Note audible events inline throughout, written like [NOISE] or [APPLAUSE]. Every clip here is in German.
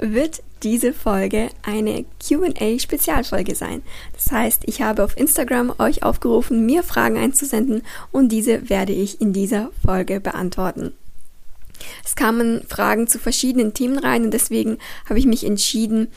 wird diese Folge eine QA-Spezialfolge sein. Das heißt, ich habe auf Instagram euch aufgerufen, mir Fragen einzusenden und diese werde ich in dieser Folge beantworten. Es kamen Fragen zu verschiedenen Themen rein und deswegen habe ich mich entschieden,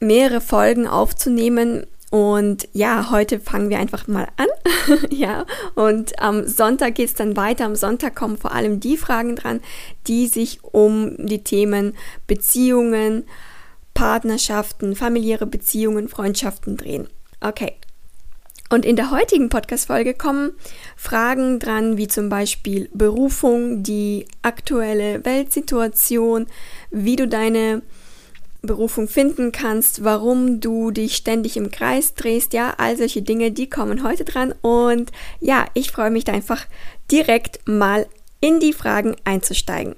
mehrere Folgen aufzunehmen, und ja, heute fangen wir einfach mal an. [LAUGHS] ja, und am Sonntag geht es dann weiter. Am Sonntag kommen vor allem die Fragen dran, die sich um die Themen Beziehungen, Partnerschaften, familiäre Beziehungen, Freundschaften drehen. Okay. Und in der heutigen Podcast-Folge kommen Fragen dran, wie zum Beispiel Berufung, die aktuelle Weltsituation, wie du deine Berufung finden kannst, warum du dich ständig im Kreis drehst, ja, all solche Dinge, die kommen heute dran und ja, ich freue mich da einfach direkt mal in die Fragen einzusteigen.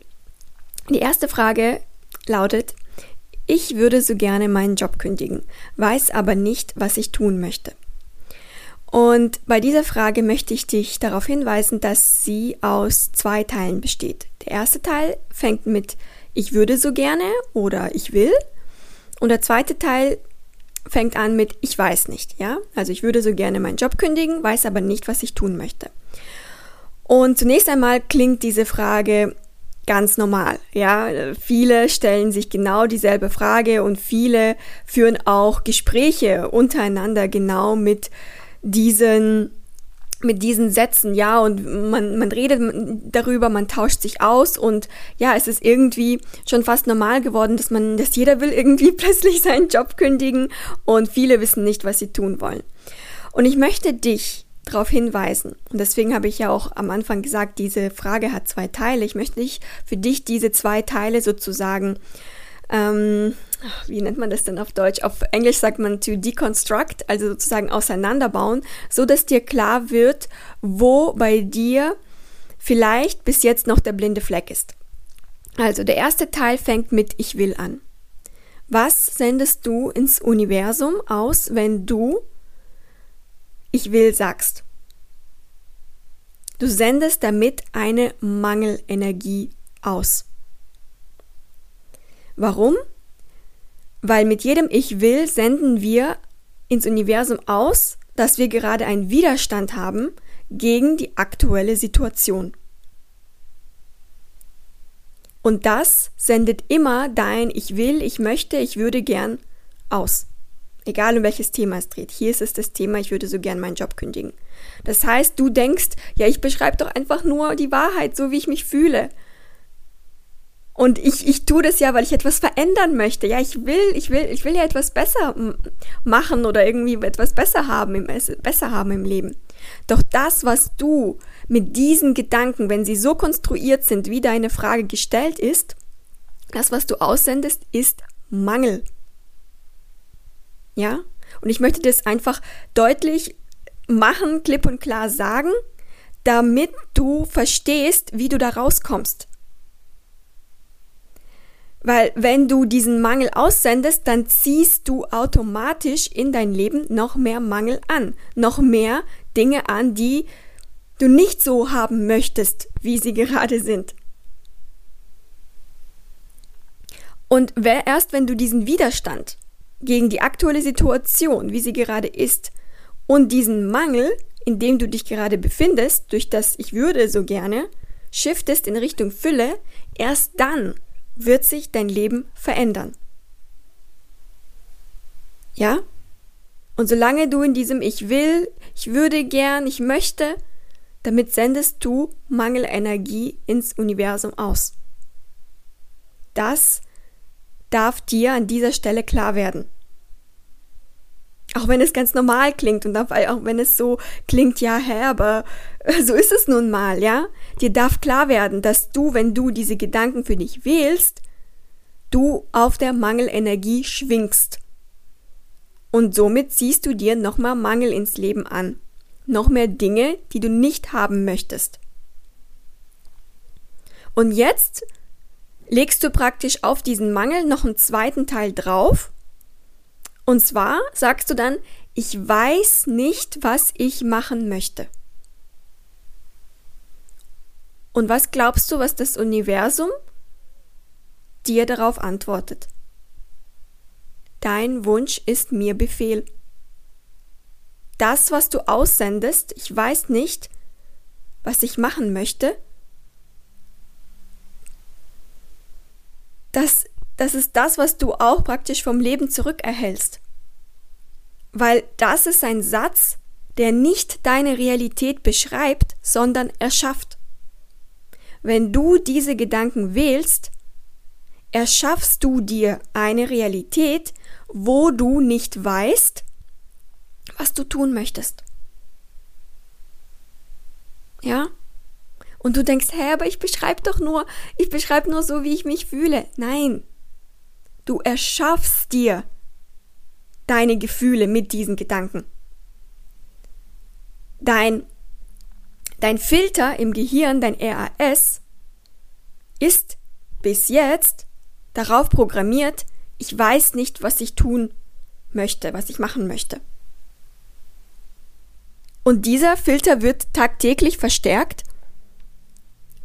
Die erste Frage lautet, ich würde so gerne meinen Job kündigen, weiß aber nicht, was ich tun möchte. Und bei dieser Frage möchte ich dich darauf hinweisen, dass sie aus zwei Teilen besteht. Der erste Teil fängt mit ich würde so gerne oder ich will. Und der zweite Teil fängt an mit ich weiß nicht, ja? Also ich würde so gerne meinen Job kündigen, weiß aber nicht, was ich tun möchte. Und zunächst einmal klingt diese Frage ganz normal, ja? Viele stellen sich genau dieselbe Frage und viele führen auch Gespräche untereinander genau mit diesen mit diesen Sätzen, ja, und man, man redet darüber, man tauscht sich aus und ja, es ist irgendwie schon fast normal geworden, dass man, dass jeder will irgendwie [LAUGHS] plötzlich seinen Job kündigen und viele wissen nicht, was sie tun wollen. Und ich möchte dich darauf hinweisen, und deswegen habe ich ja auch am Anfang gesagt, diese Frage hat zwei Teile. Ich möchte dich, für dich diese zwei Teile sozusagen ähm, wie nennt man das denn auf Deutsch? Auf Englisch sagt man to deconstruct, also sozusagen auseinanderbauen, so dass dir klar wird, wo bei dir vielleicht bis jetzt noch der blinde Fleck ist. Also der erste Teil fängt mit Ich will an. Was sendest du ins Universum aus, wenn du Ich will sagst? Du sendest damit eine Mangelenergie aus. Warum? Weil mit jedem Ich will senden wir ins Universum aus, dass wir gerade einen Widerstand haben gegen die aktuelle Situation. Und das sendet immer dein Ich will, ich möchte, ich würde gern aus. Egal um welches Thema es dreht. Hier ist es das Thema, ich würde so gern meinen Job kündigen. Das heißt, du denkst, ja, ich beschreibe doch einfach nur die Wahrheit, so wie ich mich fühle. Und ich, ich tue das ja, weil ich etwas verändern möchte. Ja, ich will, ich will, ich will ja etwas besser machen oder irgendwie etwas besser haben im, besser haben im Leben. Doch das, was du mit diesen Gedanken, wenn sie so konstruiert sind, wie deine Frage gestellt ist, das, was du aussendest, ist Mangel. Ja? Und ich möchte das einfach deutlich machen, klipp und klar sagen, damit du verstehst, wie du da rauskommst. Weil wenn du diesen Mangel aussendest, dann ziehst du automatisch in dein Leben noch mehr Mangel an, noch mehr Dinge an, die du nicht so haben möchtest, wie sie [LAUGHS] gerade sind. Und erst wenn du diesen Widerstand gegen die aktuelle Situation, wie sie gerade ist, und diesen Mangel, in dem du dich gerade befindest, durch das ich würde so gerne, shiftest in Richtung Fülle, erst dann wird sich dein Leben verändern. Ja? Und solange du in diesem Ich will, ich würde gern, ich möchte, damit sendest du Mangelenergie ins Universum aus. Das darf dir an dieser Stelle klar werden. Auch wenn es ganz normal klingt und auch wenn es so klingt, ja, hä, aber [LAUGHS] so ist es nun mal, ja. Dir darf klar werden, dass du, wenn du diese Gedanken für dich wählst, du auf der Mangelenergie schwingst. Und somit ziehst du dir noch mal Mangel ins Leben an. Noch mehr Dinge, die du nicht haben möchtest. Und jetzt legst du praktisch auf diesen Mangel noch einen zweiten Teil drauf. Und zwar sagst du dann, ich weiß nicht, was ich machen möchte. Und was glaubst du, was das Universum dir darauf antwortet? Dein Wunsch ist mir Befehl. Das, was du aussendest, ich weiß nicht, was ich machen möchte, das, das ist das, was du auch praktisch vom Leben zurückerhältst. Weil das ist ein Satz, der nicht deine Realität beschreibt, sondern erschafft. Wenn du diese Gedanken wählst, erschaffst du dir eine Realität, wo du nicht weißt, was du tun möchtest. Ja? Und du denkst, hä, aber ich beschreibe doch nur, ich beschreibe nur so, wie ich mich fühle. Nein. Du erschaffst dir deine Gefühle mit diesen Gedanken. Dein, dein Filter im Gehirn, dein RAS, ist bis jetzt darauf programmiert, ich weiß nicht, was ich tun möchte, was ich machen möchte. Und dieser Filter wird tagtäglich verstärkt,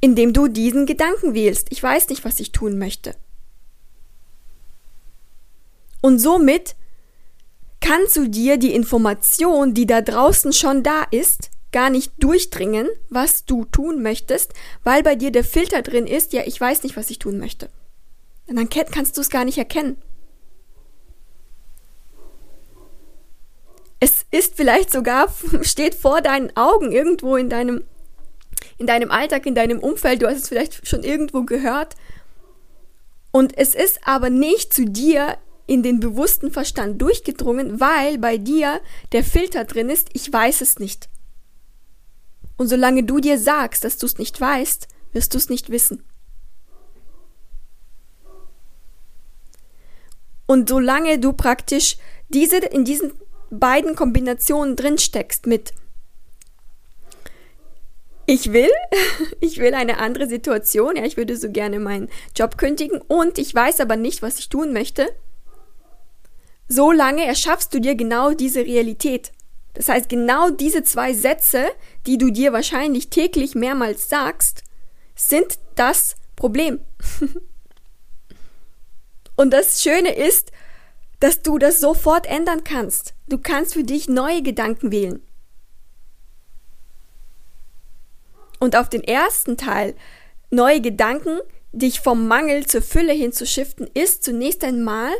indem du diesen Gedanken wählst. Ich weiß nicht, was ich tun möchte. Und somit kannst du dir die Information, die da draußen schon da ist, gar nicht durchdringen, was du tun möchtest, weil bei dir der Filter drin ist, ja, ich weiß nicht, was ich tun möchte. Und dann kannst du es gar nicht erkennen. Es ist vielleicht sogar, [LAUGHS] steht vor deinen Augen irgendwo in deinem, in deinem Alltag, in deinem Umfeld, du hast es vielleicht schon irgendwo gehört. Und es ist aber nicht zu dir in den bewussten Verstand durchgedrungen, weil bei dir der Filter drin ist, ich weiß es nicht. Und solange du dir sagst, dass du es nicht weißt, wirst du es nicht wissen. Und solange du praktisch diese, in diesen beiden Kombinationen drin steckst mit ich will, [LAUGHS] ich will eine andere Situation, ja, ich würde so gerne meinen Job kündigen und ich weiß aber nicht, was ich tun möchte, so lange erschaffst du dir genau diese Realität. Das heißt, genau diese zwei Sätze, die du dir wahrscheinlich täglich mehrmals sagst, sind das Problem. [LAUGHS] Und das Schöne ist, dass du das sofort ändern kannst. Du kannst für dich neue Gedanken wählen. Und auf den ersten Teil, neue Gedanken, dich vom Mangel zur Fülle hinzuschiften, ist zunächst einmal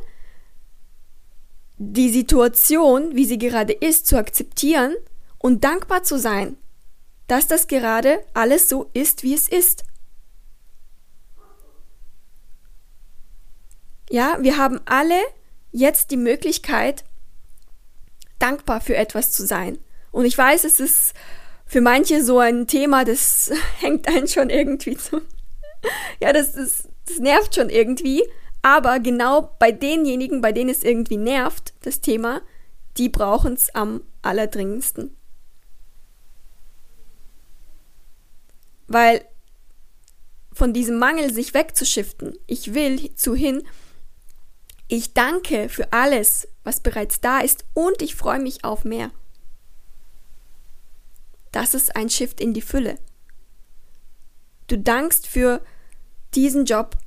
die Situation, wie sie gerade ist, zu akzeptieren und dankbar zu sein, dass das gerade alles so ist, wie es ist. Ja, wir haben alle jetzt die Möglichkeit, dankbar für etwas zu sein. Und ich weiß, es ist für manche so ein Thema, das [LAUGHS] hängt einen schon irgendwie zu. [LAUGHS] Ja, das, ist, das nervt schon irgendwie. Aber genau bei denjenigen, bei denen es irgendwie nervt, das Thema, die brauchen es am allerdringendsten. Weil von diesem Mangel sich wegzuschiften, ich will zu hin, ich danke für alles, was bereits da ist und ich freue mich auf mehr. Das ist ein Shift in die Fülle. Du dankst für diesen Job,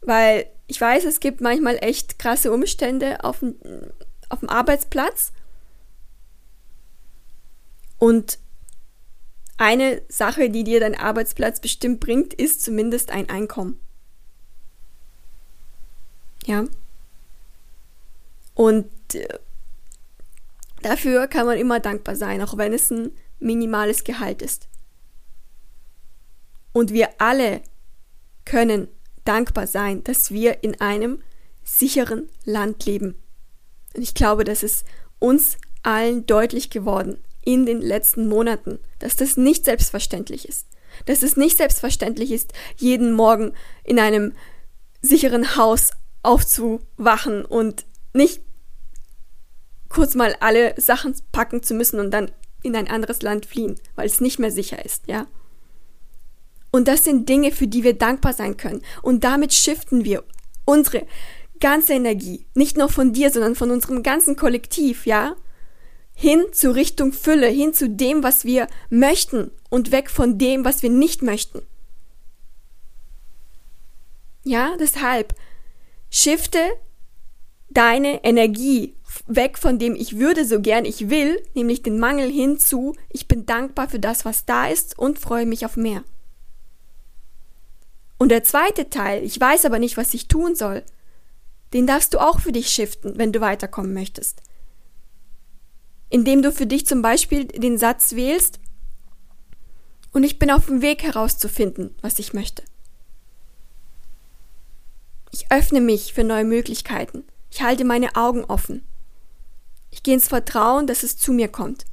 weil ich weiß, es gibt manchmal echt krasse Umstände auf dem, auf dem Arbeitsplatz. Und eine Sache, die dir dein Arbeitsplatz bestimmt bringt, ist zumindest ein Einkommen. Ja. Und äh, dafür kann man immer dankbar sein, auch wenn es ein minimales Gehalt ist. Und wir alle können dankbar sein, dass wir in einem sicheren Land leben. Und ich glaube, das ist uns allen deutlich geworden in den letzten Monaten, dass das nicht selbstverständlich ist. Dass es nicht selbstverständlich ist, jeden Morgen in einem sicheren Haus aufzuwachen und nicht kurz mal alle Sachen packen zu müssen und dann in ein anderes Land fliehen, weil es nicht mehr sicher ist, ja. Und das sind Dinge, für die wir dankbar sein können. Und damit shiften wir unsere ganze Energie, nicht nur von dir, sondern von unserem ganzen Kollektiv, ja, hin zu Richtung Fülle, hin zu dem, was wir möchten und weg von dem, was wir nicht möchten. Ja, deshalb shifte deine Energie weg von dem ich würde so gern ich will, nämlich den Mangel hin zu ich bin dankbar für das, was da ist und freue mich auf mehr. Und der zweite Teil, ich weiß aber nicht, was ich tun soll, den darfst du auch für dich shiften, wenn du weiterkommen möchtest. Indem du für dich zum Beispiel den Satz wählst, und ich bin auf dem Weg herauszufinden, was ich möchte. Ich öffne mich für neue Möglichkeiten. Ich halte meine Augen offen. Ich gehe ins Vertrauen, dass es zu mir kommt.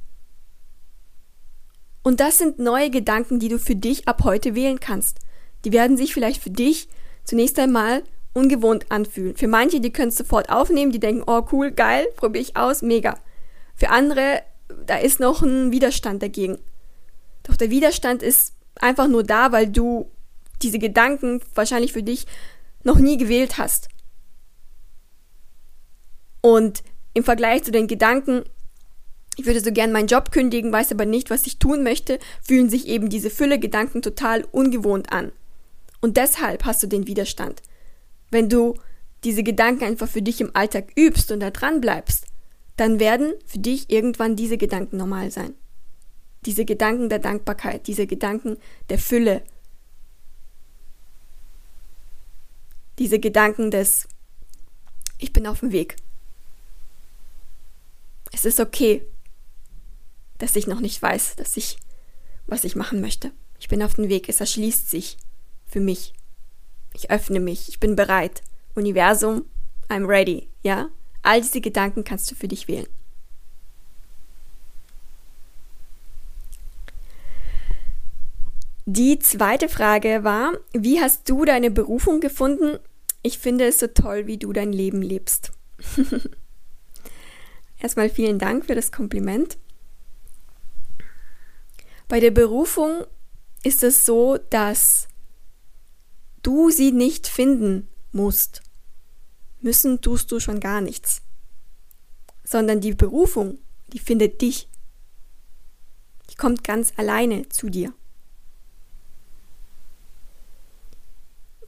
Und das sind neue Gedanken, die du für dich ab heute wählen kannst. Die werden sich vielleicht für dich zunächst einmal ungewohnt anfühlen. Für manche, die können es sofort aufnehmen, die denken, oh cool, geil, probiere ich aus, mega. Für andere, da ist noch ein Widerstand dagegen. Doch der Widerstand ist einfach nur da, weil du diese Gedanken wahrscheinlich für dich noch nie gewählt hast. Und im Vergleich zu den Gedanken, ich würde so gern meinen Job kündigen, weiß aber nicht, was ich tun möchte, fühlen sich eben diese Fülle Gedanken total ungewohnt an. Und deshalb hast du den Widerstand. Wenn du diese Gedanken einfach für dich im Alltag übst und da dran bleibst, dann werden für dich irgendwann diese Gedanken normal sein. Diese Gedanken der Dankbarkeit, diese Gedanken der Fülle, diese Gedanken des Ich bin auf dem Weg. Es ist okay, dass ich noch nicht weiß, dass ich, was ich machen möchte. Ich bin auf dem Weg, es erschließt sich für mich. Ich öffne mich, ich bin bereit. Universum, I'm ready, ja? All diese Gedanken kannst du für dich wählen. Die zweite Frage war, wie hast du deine Berufung gefunden? Ich finde es so toll, wie du dein Leben lebst. [LAUGHS] Erstmal vielen Dank für das Kompliment. Bei der Berufung ist es so, dass du sie nicht finden musst. Müssen tust du schon gar nichts. Sondern die Berufung, die findet dich. Die kommt ganz alleine zu dir.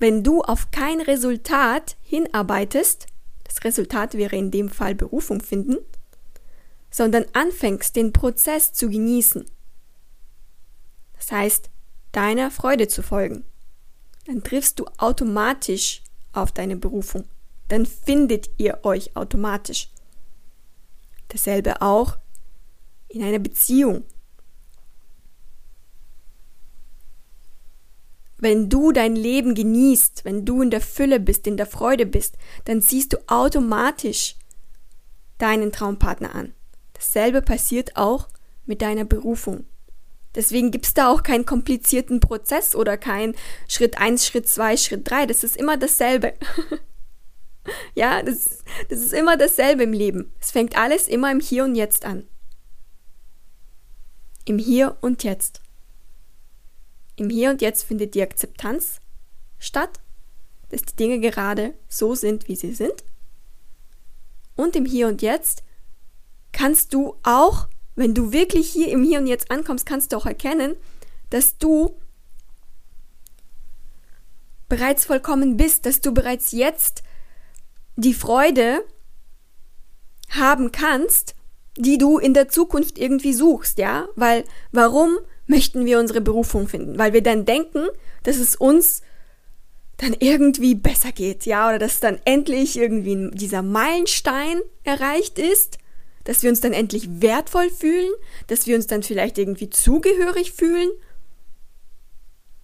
Wenn du auf kein Resultat hinarbeitest, das Resultat wäre in dem Fall Berufung finden, sondern anfängst, den Prozess zu genießen. Das heißt, deiner Freude zu folgen dann triffst du automatisch auf deine Berufung. Dann findet ihr euch automatisch. Dasselbe auch in einer Beziehung. Wenn du dein Leben genießt, wenn du in der Fülle bist, in der Freude bist, dann ziehst du automatisch deinen Traumpartner an. Dasselbe passiert auch mit deiner Berufung. Deswegen gibt es da auch keinen komplizierten Prozess oder kein Schritt 1, Schritt 2, Schritt 3. Das ist immer dasselbe. [LAUGHS] ja, das, das ist immer dasselbe im Leben. Es fängt alles immer im Hier und Jetzt an. Im Hier und Jetzt. Im Hier und Jetzt findet die Akzeptanz statt, dass die Dinge gerade so sind, wie sie sind. Und im Hier und Jetzt kannst du auch wenn du wirklich hier im Hier und Jetzt ankommst, kannst du auch erkennen, dass du bereits vollkommen bist, dass du bereits jetzt die Freude haben kannst, die du in der Zukunft irgendwie suchst, ja? Weil warum möchten wir unsere Berufung finden? Weil wir dann denken, dass es uns dann irgendwie besser geht, ja? Oder dass dann endlich irgendwie dieser Meilenstein erreicht ist dass wir uns dann endlich wertvoll fühlen, dass wir uns dann vielleicht irgendwie zugehörig fühlen.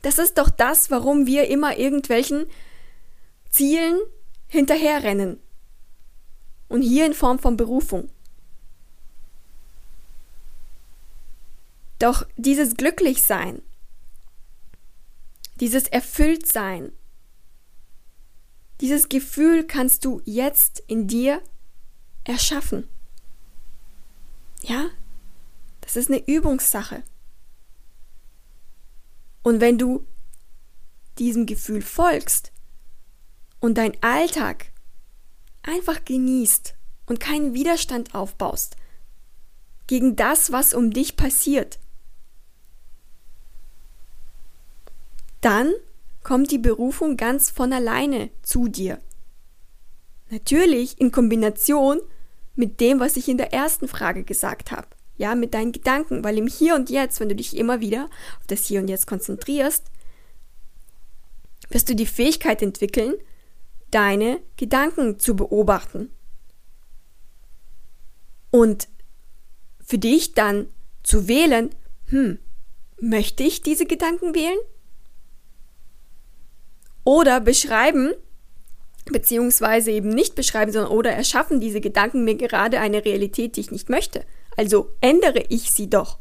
Das ist doch das, warum wir immer irgendwelchen Zielen hinterherrennen. Und hier in Form von Berufung. Doch dieses Glücklichsein, dieses Erfülltsein, Dieses Gefühl kannst du jetzt in dir erschaffen. Ja, das ist eine Übungssache. Und wenn du diesem Gefühl folgst und dein Alltag einfach genießt und keinen Widerstand aufbaust gegen das, was um dich passiert, dann kommt die Berufung ganz von alleine zu dir. Natürlich in Kombination mit dem, was ich in der ersten Frage gesagt habe. Ja, mit deinen Gedanken, weil im Hier und Jetzt, wenn du dich immer wieder auf das Hier und Jetzt konzentrierst, wirst du die Fähigkeit entwickeln, deine Gedanken zu beobachten. Und für dich dann zu wählen, hm, möchte ich diese Gedanken wählen? Oder beschreiben, beziehungsweise eben nicht beschreiben, sondern oder erschaffen diese Gedanken mir gerade eine Realität, die ich nicht möchte. Also ändere ich sie doch.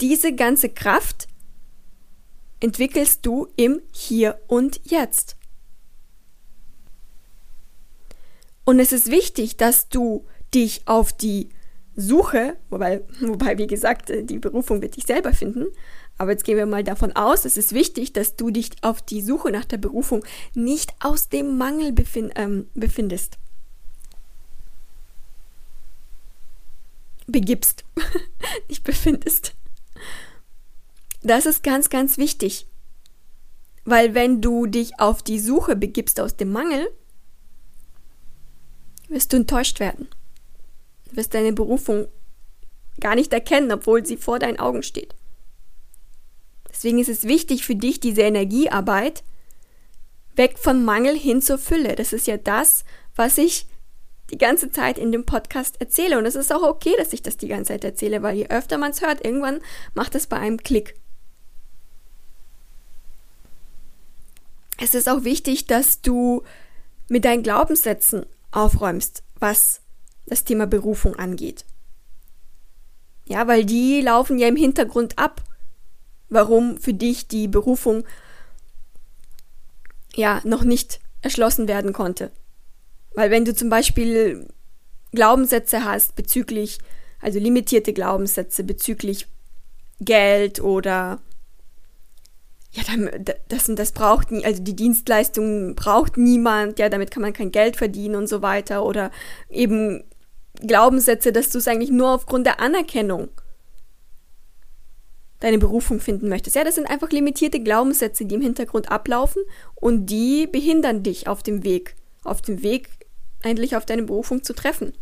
Diese ganze Kraft entwickelst du im Hier und Jetzt. Und es ist wichtig, dass du dich auf die Suche, wobei, wobei, wie gesagt, die Berufung wird dich selber finden, aber jetzt gehen wir mal davon aus, es ist wichtig, dass du dich auf die Suche nach der Berufung nicht aus dem Mangel befind, ähm, befindest. Begibst, [LAUGHS] nicht befindest. Das ist ganz, ganz wichtig. Weil wenn du dich auf die Suche begibst aus dem Mangel, wirst du enttäuscht werden. Du wirst deine Berufung gar nicht erkennen, obwohl sie vor deinen Augen steht. Deswegen ist es wichtig für dich, diese Energiearbeit weg von Mangel hin zur Fülle. Das ist ja das, was ich die ganze Zeit in dem Podcast erzähle. Und es ist auch okay, dass ich das die ganze Zeit erzähle, weil je öfter man es hört, irgendwann macht es bei einem Klick. Es ist auch wichtig, dass du mit deinen Glaubenssätzen aufräumst, was das Thema Berufung angeht. Ja, weil die laufen ja im Hintergrund ab warum für dich die Berufung ja noch nicht erschlossen werden konnte. Weil wenn du zum Beispiel Glaubenssätze hast bezüglich, also limitierte Glaubenssätze bezüglich Geld oder ja, das und das braucht nie, also die Dienstleistung braucht niemand, ja, damit kann man kein Geld verdienen und so weiter oder eben Glaubenssätze, dass du es eigentlich nur aufgrund der Anerkennung deine Berufung finden möchtest. Ja, das sind einfach limitierte Glaubenssätze, die im Hintergrund ablaufen und die behindern dich auf dem Weg, auf dem Weg endlich auf deine Berufung zu treffen.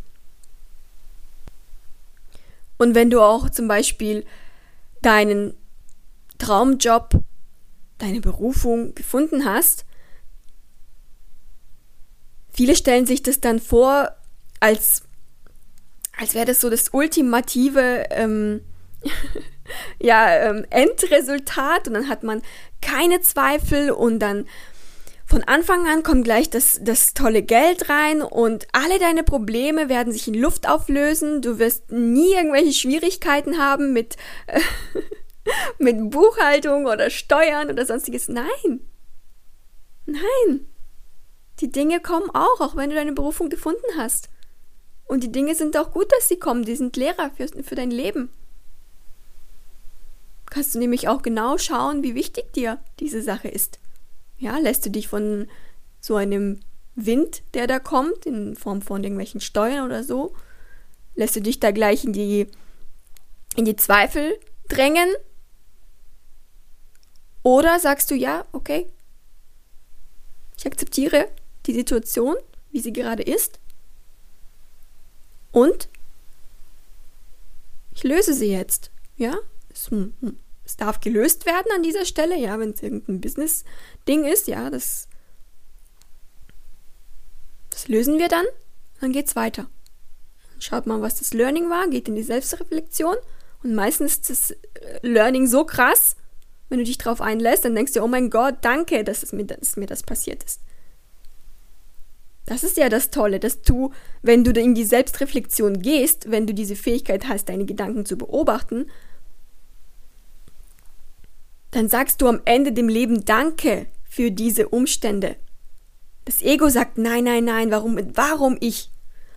Und wenn du auch zum Beispiel deinen Traumjob, deine Berufung gefunden hast, viele stellen sich das dann vor, als, als wäre das so das ultimative ähm, [LAUGHS] ja, ähm, Endresultat und dann hat man keine Zweifel und dann von Anfang an kommt gleich das, das tolle Geld rein und alle deine Probleme werden sich in Luft auflösen. Du wirst nie irgendwelche Schwierigkeiten haben mit, äh, [LAUGHS] mit Buchhaltung oder Steuern oder sonstiges. Nein. Nein. Die Dinge kommen auch, auch wenn du deine Berufung gefunden hast. Und die Dinge sind auch gut, dass sie kommen. Die sind Lehrer für, für dein Leben kannst du nämlich auch genau schauen, wie wichtig dir diese Sache ist. Ja, lässt du dich von so einem Wind, der da kommt, in Form von irgendwelchen Steuern oder so, lässt du dich da gleich in die, in die Zweifel drängen? Oder sagst du, ja, okay, ich akzeptiere die Situation, wie sie gerade ist, und ich löse sie jetzt, ja? Es, hm, hm, es darf gelöst werden an dieser Stelle, ja, wenn es irgendein Business-Ding ist, ja, das, das lösen wir dann, dann geht es weiter. Schaut mal, was das Learning war, geht in die Selbstreflexion und meistens ist das äh, Learning so krass, wenn du dich darauf einlässt, dann denkst du, oh mein Gott, danke, dass, es mir, dass mir das passiert ist. Das ist ja das Tolle, dass du, wenn du in die Selbstreflexion gehst, wenn du diese Fähigkeit hast, deine Gedanken zu beobachten, dann sagst du am Ende dem Leben Danke für diese Umstände. Das Ego sagt, nein, nein, nein, warum, warum ich?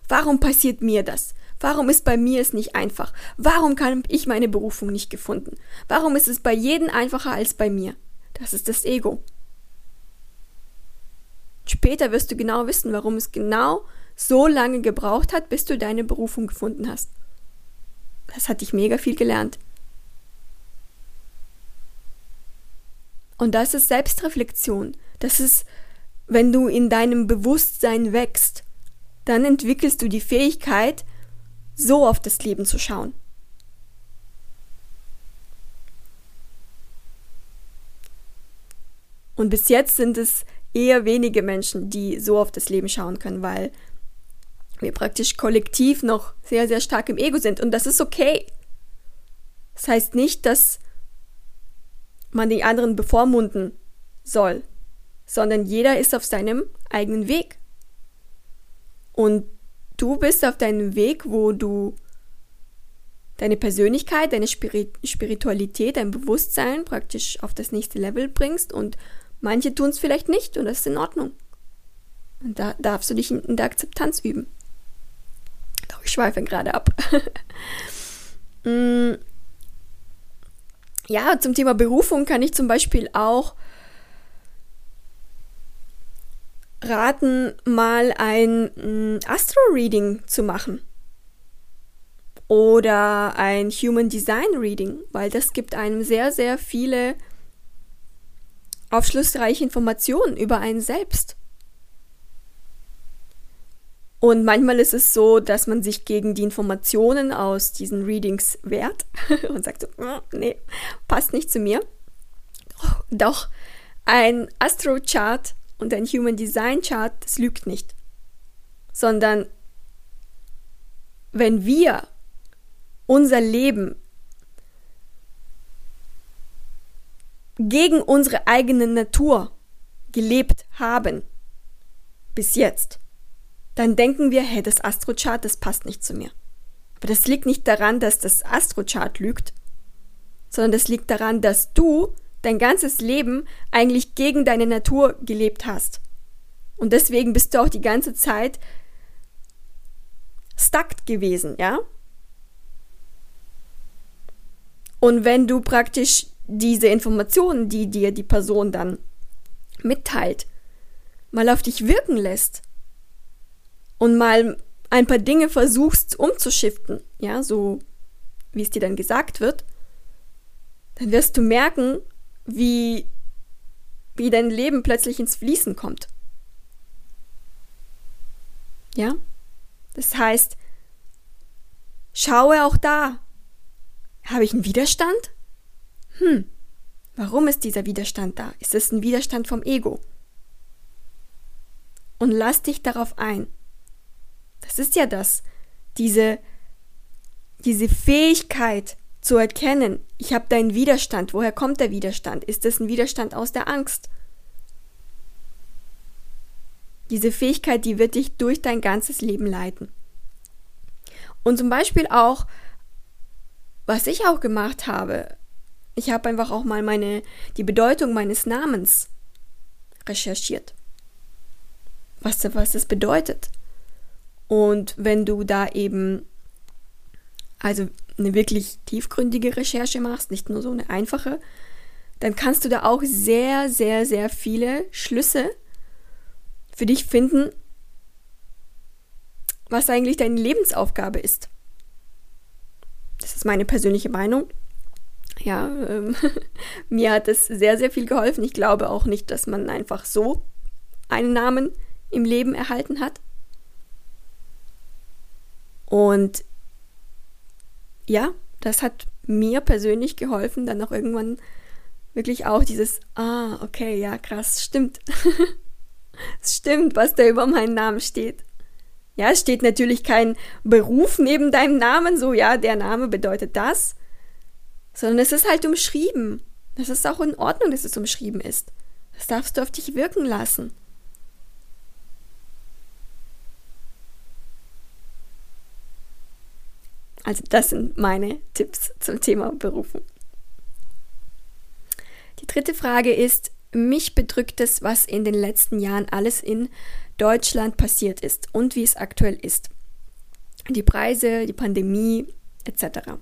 Warum passiert mir das? Warum ist bei mir es nicht einfach? Warum kann ich meine Berufung nicht gefunden? Warum ist es bei jedem einfacher als bei mir? Das ist das Ego. Später wirst du genau wissen, warum es genau so lange gebraucht hat, bis du deine Berufung gefunden hast. Das hat dich mega viel gelernt. Und das ist Selbstreflexion. Das ist, wenn du in deinem Bewusstsein wächst, dann entwickelst du die Fähigkeit, so auf das Leben zu schauen. Und bis jetzt sind es eher wenige Menschen, die so auf das Leben schauen können, weil wir praktisch kollektiv noch sehr, sehr stark im Ego sind. Und das ist okay. Das heißt nicht, dass man die anderen bevormunden soll, sondern jeder ist auf seinem eigenen Weg. Und du bist auf deinem Weg, wo du deine Persönlichkeit, deine Spiritualität, dein Bewusstsein praktisch auf das nächste Level bringst und manche tun es vielleicht nicht und das ist in Ordnung. Und da darfst du dich in, der Akzeptanz üben. Doch, ich schweife gerade ab. [LAUGHS] Ja, zum Thema Berufung kann ich zum Beispiel auch raten, mal ein mm, Astro-Reading zu machen. Oder ein Human Design Reading, weil das gibt einem sehr, sehr viele aufschlussreiche Informationen über einen selbst. Und manchmal ist es so, dass man sich gegen die Informationen aus diesen Readings wehrt [LAUGHS] und sagt so, mm, nee, passt nicht zu mir. Doch ein Astro-Chart und ein Human Design Chart, das lügt nicht. Sondern wenn wir unser Leben gegen unsere eigene Natur gelebt haben, bis jetzt, dann denken wir, hey, das Astrochart, das passt nicht zu mir. Aber das liegt nicht daran, dass das Astrochart lügt, sondern das liegt daran, dass du dein ganzes Leben eigentlich gegen deine Natur gelebt hast. Und deswegen bist du auch die ganze Zeit stuck gewesen, ja? Und wenn du praktisch diese Informationen, die dir die Person dann mitteilt, mal auf dich wirken lässt und mal ein paar Dinge versuchst umzuschiften, ja, so wie es dir dann gesagt wird, dann wirst du merken, wie, wie dein Leben plötzlich ins Fließen kommt. Ja? Das heißt, schaue auch da. Habe ich einen Widerstand? Hm, warum ist dieser Widerstand da? Ist es ein Widerstand vom Ego? Und lass dich darauf ein. Das ist ja das, diese, diese Fähigkeit, zu erkennen, ich habe deinen Widerstand. Woher kommt der Widerstand? Ist es ein Widerstand aus der Angst? Diese Fähigkeit, die wird dich durch dein ganzes Leben leiten. Und zum Beispiel auch, was ich auch gemacht habe, ich habe einfach auch mal meine, die Bedeutung meines Namens recherchiert. Was, was das bedeutet. Und wenn du da eben, also eine wirklich tiefgründige Recherche machst, nicht nur so eine einfache, dann kannst du da auch sehr, sehr, sehr viele Schlüsse für dich finden, was eigentlich deine Lebensaufgabe ist. Das ist meine persönliche Meinung. Ja, ähm, [LAUGHS] mir hat es sehr, sehr viel geholfen. Ich glaube auch nicht, dass man einfach so einen Namen im Leben erhalten hat. Und ja, das hat mir persönlich geholfen, dann auch irgendwann wirklich auch dieses, ah, okay, ja, krass, stimmt. [LAUGHS] es stimmt, was da über meinen Namen steht. Ja, es steht natürlich kein Beruf neben deinem Namen, so, ja, der Name bedeutet das, sondern es ist halt umschrieben. Das ist auch in Ordnung, dass es umschrieben ist. Das darfst du auf dich wirken lassen. Also das sind meine Tipps zum Thema Berufen. Die dritte Frage ist, mich bedrückt es, was in den letzten Jahren alles in Deutschland passiert ist und wie es aktuell ist. Die Preise, die Pandemie etc.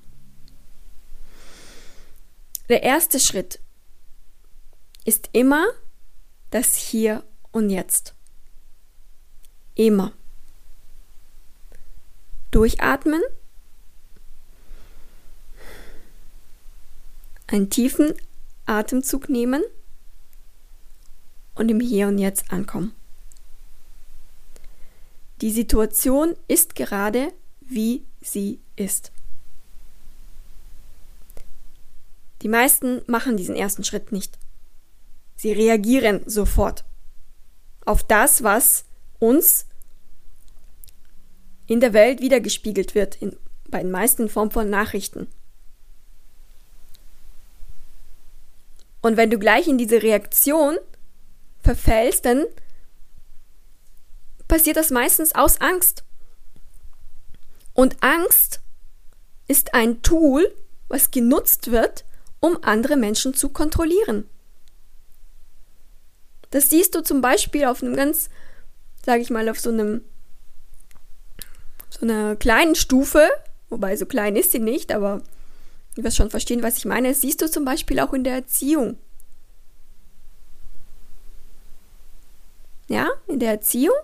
Der erste Schritt ist immer das Hier und Jetzt. Immer. Durchatmen. Einen tiefen Atemzug nehmen und im Hier und Jetzt ankommen. Die Situation ist gerade, wie sie ist. Die meisten machen diesen ersten Schritt nicht. Sie reagieren sofort auf das, was uns in der Welt wiedergespiegelt wird, in, bei den meisten in Form von Nachrichten. Und wenn du gleich in diese Reaktion verfällst, dann passiert das meistens aus Angst. Und Angst ist ein Tool, was genutzt wird, um andere Menschen zu kontrollieren. Das siehst du zum Beispiel auf einem ganz, sage ich mal, auf so einem so einer kleinen Stufe, wobei so klein ist sie nicht, aber du wirst schon verstehen, was ich meine. Das siehst du zum Beispiel auch in der Erziehung. Ja, in der Erziehung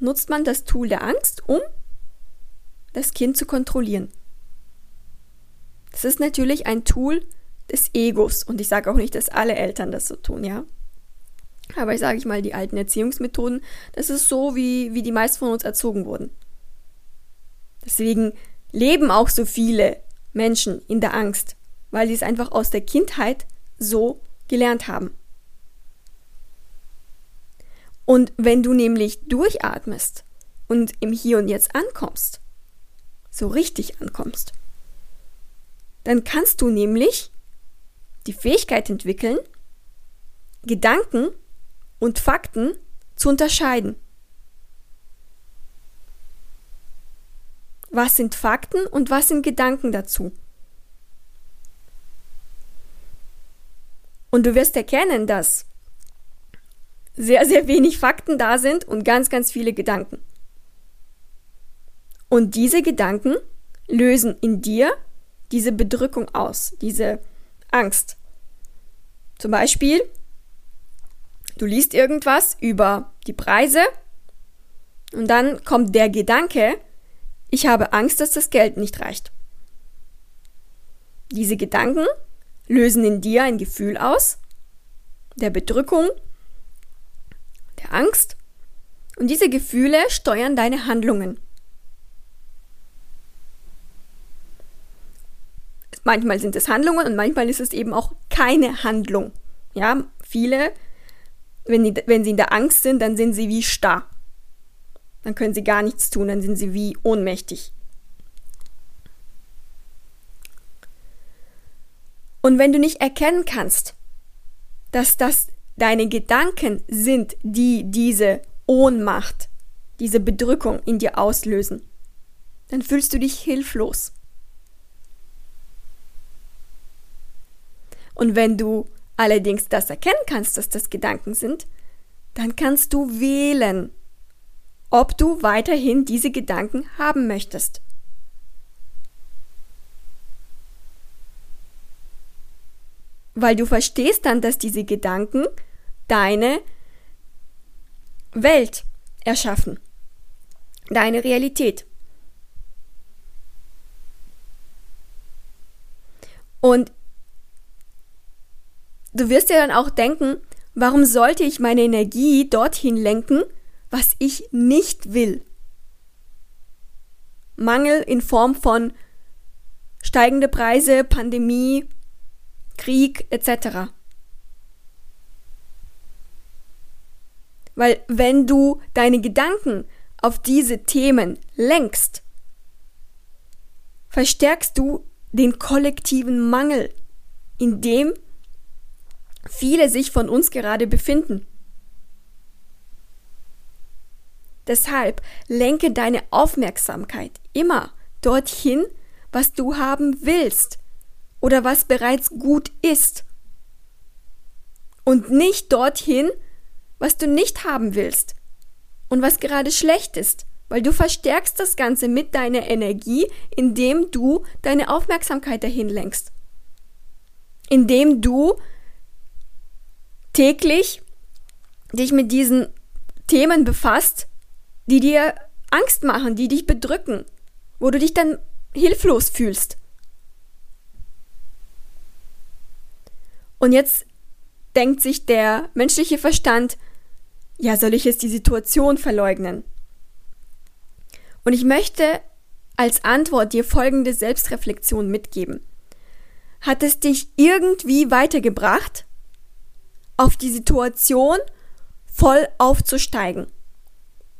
nutzt man das Tool der Angst, um das Kind zu kontrollieren. Das ist natürlich ein Tool des Egos und ich sage auch nicht, dass alle Eltern das so tun, ja. Aber ich sage ich mal, die alten Erziehungsmethoden, das ist so, wie, wie die meisten von uns erzogen wurden. Deswegen leben auch so viele Menschen in der Angst, weil sie es einfach aus der Kindheit so gelernt haben. Und wenn du nämlich durchatmest und im Hier und Jetzt ankommst, so richtig ankommst, dann kannst du nämlich die Fähigkeit entwickeln, Gedanken und Fakten zu unterscheiden. Was sind Fakten und was sind Gedanken dazu? Und du wirst erkennen, dass sehr, sehr wenig Fakten da sind und ganz, ganz viele Gedanken. Und diese Gedanken lösen in dir diese Bedrückung aus, diese Angst. Zum Beispiel, du liest irgendwas über die Preise und dann kommt der Gedanke, ich habe Angst, dass das Geld nicht reicht. Diese Gedanken lösen in dir ein Gefühl aus, der Bedrückung, der Angst und diese Gefühle steuern deine Handlungen. Manchmal sind es Handlungen und manchmal ist es eben auch keine Handlung. Ja, viele, wenn, die, wenn sie in der Angst sind, dann sind sie wie starr. Dann können sie gar nichts tun, dann sind sie wie ohnmächtig. Und wenn du nicht erkennen kannst, dass das deine Gedanken sind, die diese Ohnmacht, diese Bedrückung in dir auslösen, dann fühlst du dich hilflos. Und wenn du allerdings das erkennen kannst, dass das Gedanken sind, dann kannst du wählen, ob du weiterhin diese Gedanken haben möchtest. Weil du verstehst dann, dass diese Gedanken deine Welt erschaffen, deine Realität. Und du wirst dir dann auch denken, warum sollte ich meine Energie dorthin lenken, was ich nicht will? Mangel in Form von steigende Preise, Pandemie, Krieg etc. Weil wenn du deine Gedanken auf diese Themen lenkst, verstärkst du den kollektiven Mangel, in dem viele sich von uns gerade befinden. Deshalb lenke deine Aufmerksamkeit immer dorthin, was du haben willst oder was bereits gut ist. Und nicht dorthin, was du nicht haben willst und was gerade schlecht ist, weil du verstärkst das Ganze mit deiner Energie, indem du deine Aufmerksamkeit dahin lenkst, indem du täglich dich mit diesen Themen befasst, die dir Angst machen, die dich bedrücken, wo du dich dann hilflos fühlst. Und jetzt denkt sich der menschliche Verstand, ja, soll ich jetzt die Situation verleugnen? Und ich möchte als Antwort dir folgende Selbstreflexion mitgeben. Hat es dich irgendwie weitergebracht, auf die Situation voll aufzusteigen,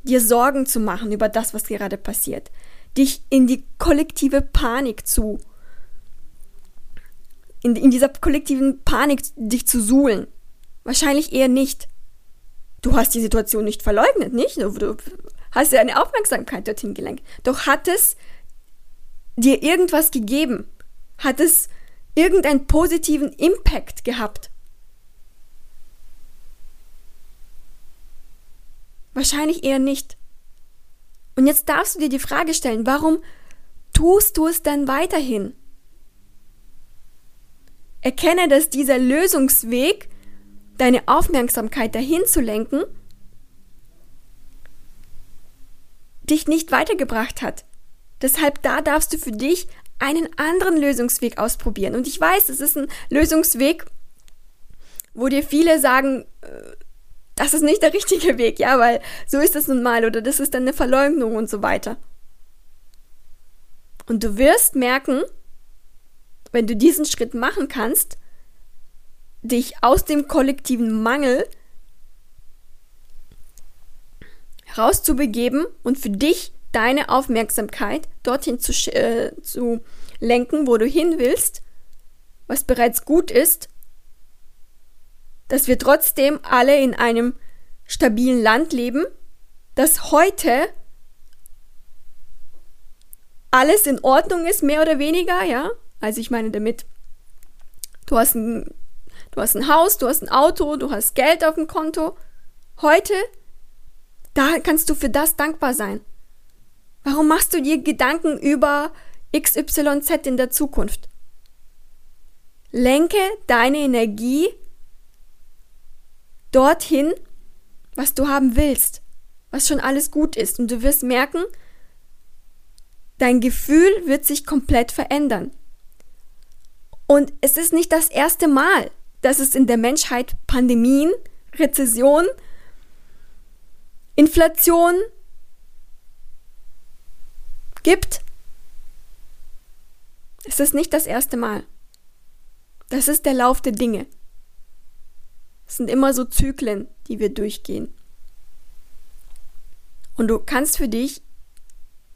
dir Sorgen zu machen über das, was gerade passiert, dich in die kollektive Panik zu, in, in dieser kollektiven Panik dich zu suhlen? Wahrscheinlich eher nicht. Du hast die Situation nicht verleugnet, nicht? Du, hast ja eine Aufmerksamkeit dorthin gelenkt. Doch hat es dir irgendwas gegeben? Hat es irgendeinen positiven Impact gehabt? Wahrscheinlich eher nicht. Und jetzt darfst du dir die Frage stellen, warum tust du es dann weiterhin? Erkenne, dass dieser Lösungsweg, deine Aufmerksamkeit dahin zu lenken, dich nicht weitergebracht hat. Deshalb da darfst du für dich einen anderen Lösungsweg ausprobieren. Und ich weiß, es ist ein Lösungsweg, wo dir viele sagen, äh, das ist nicht der richtige Weg, ja, weil so ist es nun mal oder das ist dann eine Verleumdung und so weiter. Und du wirst merken, wenn du diesen Schritt machen kannst, dich aus dem kollektiven Mangel rauszubegeben und für dich deine Aufmerksamkeit dorthin zu, äh, zu lenken, wo du hin willst, was bereits gut ist dass wir trotzdem alle in einem stabilen Land leben, dass heute alles in Ordnung ist, mehr oder weniger, ja? Also ich meine damit, du hast ein, du hast ein Haus, du hast ein Auto, du hast Geld auf dem Konto. Heute, da kannst du für das dankbar sein. Warum machst du dir Gedanken über XYZ in der Zukunft? Lenke deine Energie dorthin, was du haben willst, was schon alles gut ist. Und du wirst merken, dein Gefühl wird sich komplett verändern. Und es ist nicht das erste Mal, dass es in der Menschheit Pandemien, Rezession, Inflation gibt. Es ist nicht das erste Mal. Das ist der Lauf der Dinge. Es sind immer so Zyklen, die wir durchgehen. Und du kannst für dich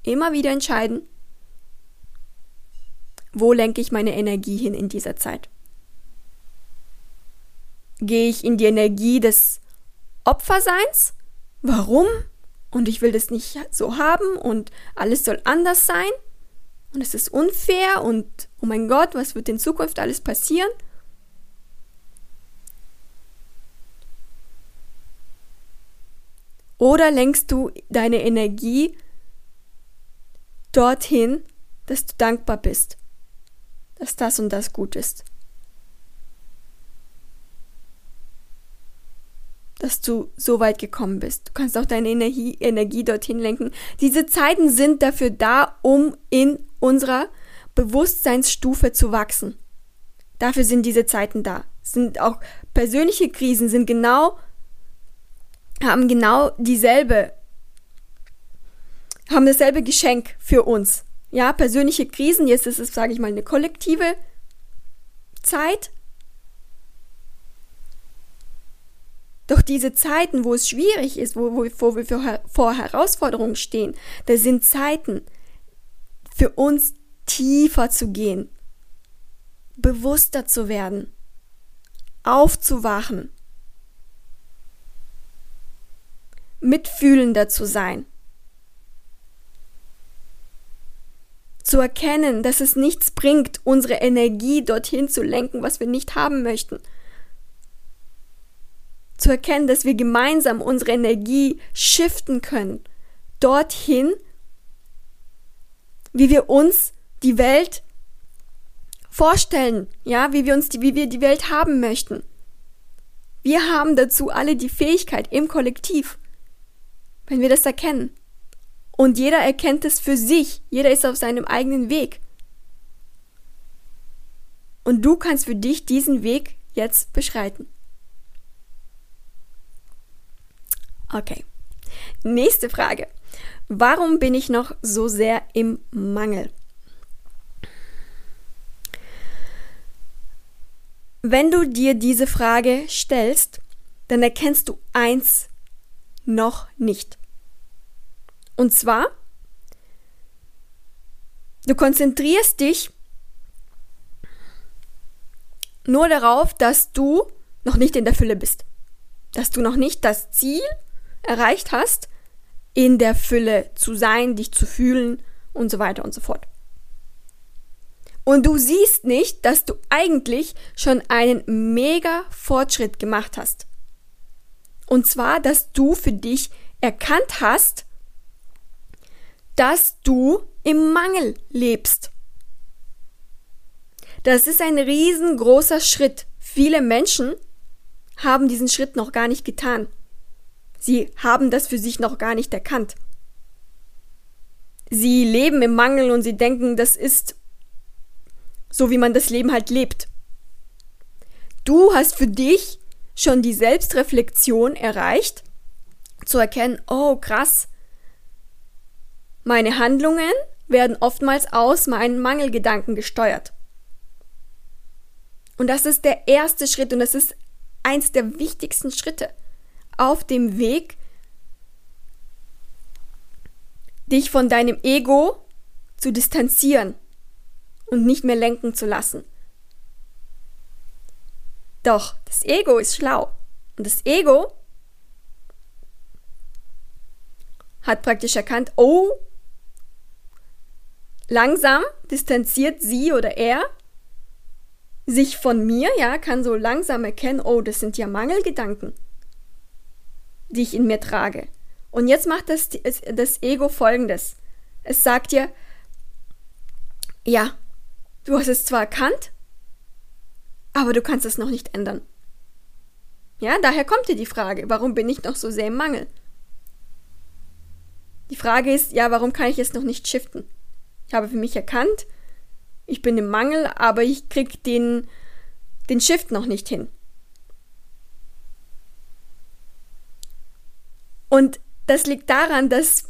immer wieder entscheiden, wo lenke ich meine Energie hin in dieser Zeit? Gehe ich in die Energie des Opferseins? Warum? Und ich will das nicht so haben und alles soll anders sein und es ist unfair und oh mein Gott, was wird in Zukunft alles passieren? Oder lenkst du deine Energie dorthin, dass du dankbar bist, dass das und das gut ist? Dass du so weit gekommen bist. Du kannst auch deine Energie, Energie dorthin lenken. Diese Zeiten sind dafür da, um in unserer Bewusstseinsstufe zu wachsen. Dafür sind diese Zeiten da. Sind auch persönliche Krisen sind genau haben genau dieselbe, haben dasselbe Geschenk für uns. Ja, persönliche Krisen, jetzt ist es, sage ich mal, eine kollektive Zeit. Doch diese Zeiten, wo es schwierig ist, wo, wo, wo wir vor, Herausforderungen stehen, das sind Zeiten für uns tiefer zu gehen, bewusster zu werden, aufzuwachen mitfühlender zu sein. Zu erkennen, dass es nichts bringt, unsere Energie dorthin zu lenken, was wir nicht haben möchten. zu erkennen, dass wir gemeinsam unsere Energie shiften können, dorthin, wie wir uns die Welt vorstellen, ja, wie wir uns die, wie wir die Welt haben möchten. Wir haben dazu alle die Fähigkeit im Kollektiv, wenn wir das erkennen. Und jeder erkennt es für sich, jeder ist auf seinem eigenen Weg. Und du kannst für dich diesen Weg jetzt beschreiten. Okay. Nächste Frage. Warum bin ich noch so sehr im Mangel? Wenn du dir diese Frage stellst, dann erkennst du eins noch nicht. Und zwar, du konzentrierst dich nur darauf, dass du noch nicht in der Fülle bist. Dass du noch nicht das Ziel erreicht hast, in der Fülle zu sein, dich zu fühlen und so weiter und so fort. Und du siehst nicht, dass du eigentlich schon einen mega Fortschritt gemacht hast. Und zwar, dass du für dich erkannt hast, dass du im Mangel lebst. Das ist ein riesengroßer Schritt. Viele Menschen haben diesen Schritt noch gar nicht getan. Sie haben das für sich noch gar nicht erkannt. Sie leben im Mangel und sie denken, das ist so, wie man das Leben halt lebt. Du hast für dich schon die Selbstreflexion erreicht, zu erkennen, oh krass, meine Handlungen werden oftmals aus meinen Mangelgedanken gesteuert. Und das ist der erste Schritt und das ist eins der wichtigsten Schritte auf dem Weg, dich von deinem Ego zu distanzieren und nicht mehr lenken zu lassen. Doch das Ego ist schlau und das Ego hat praktisch erkannt, oh, langsam distanziert sie oder er sich von mir, ja, kann so langsam erkennen, oh, das sind ja Mangelgedanken, die ich in mir trage. Und jetzt macht das, das Ego folgendes. Es sagt dir, ja, du hast es zwar erkannt, aber du kannst es noch nicht ändern. Ja, daher kommt dir die Frage, warum bin ich noch so sehr im Mangel? Die Frage ist, ja, warum kann ich es noch nicht shiften? Habe für mich erkannt, ich bin im Mangel, aber ich krieg den, den Shift noch nicht hin. Und das liegt daran, dass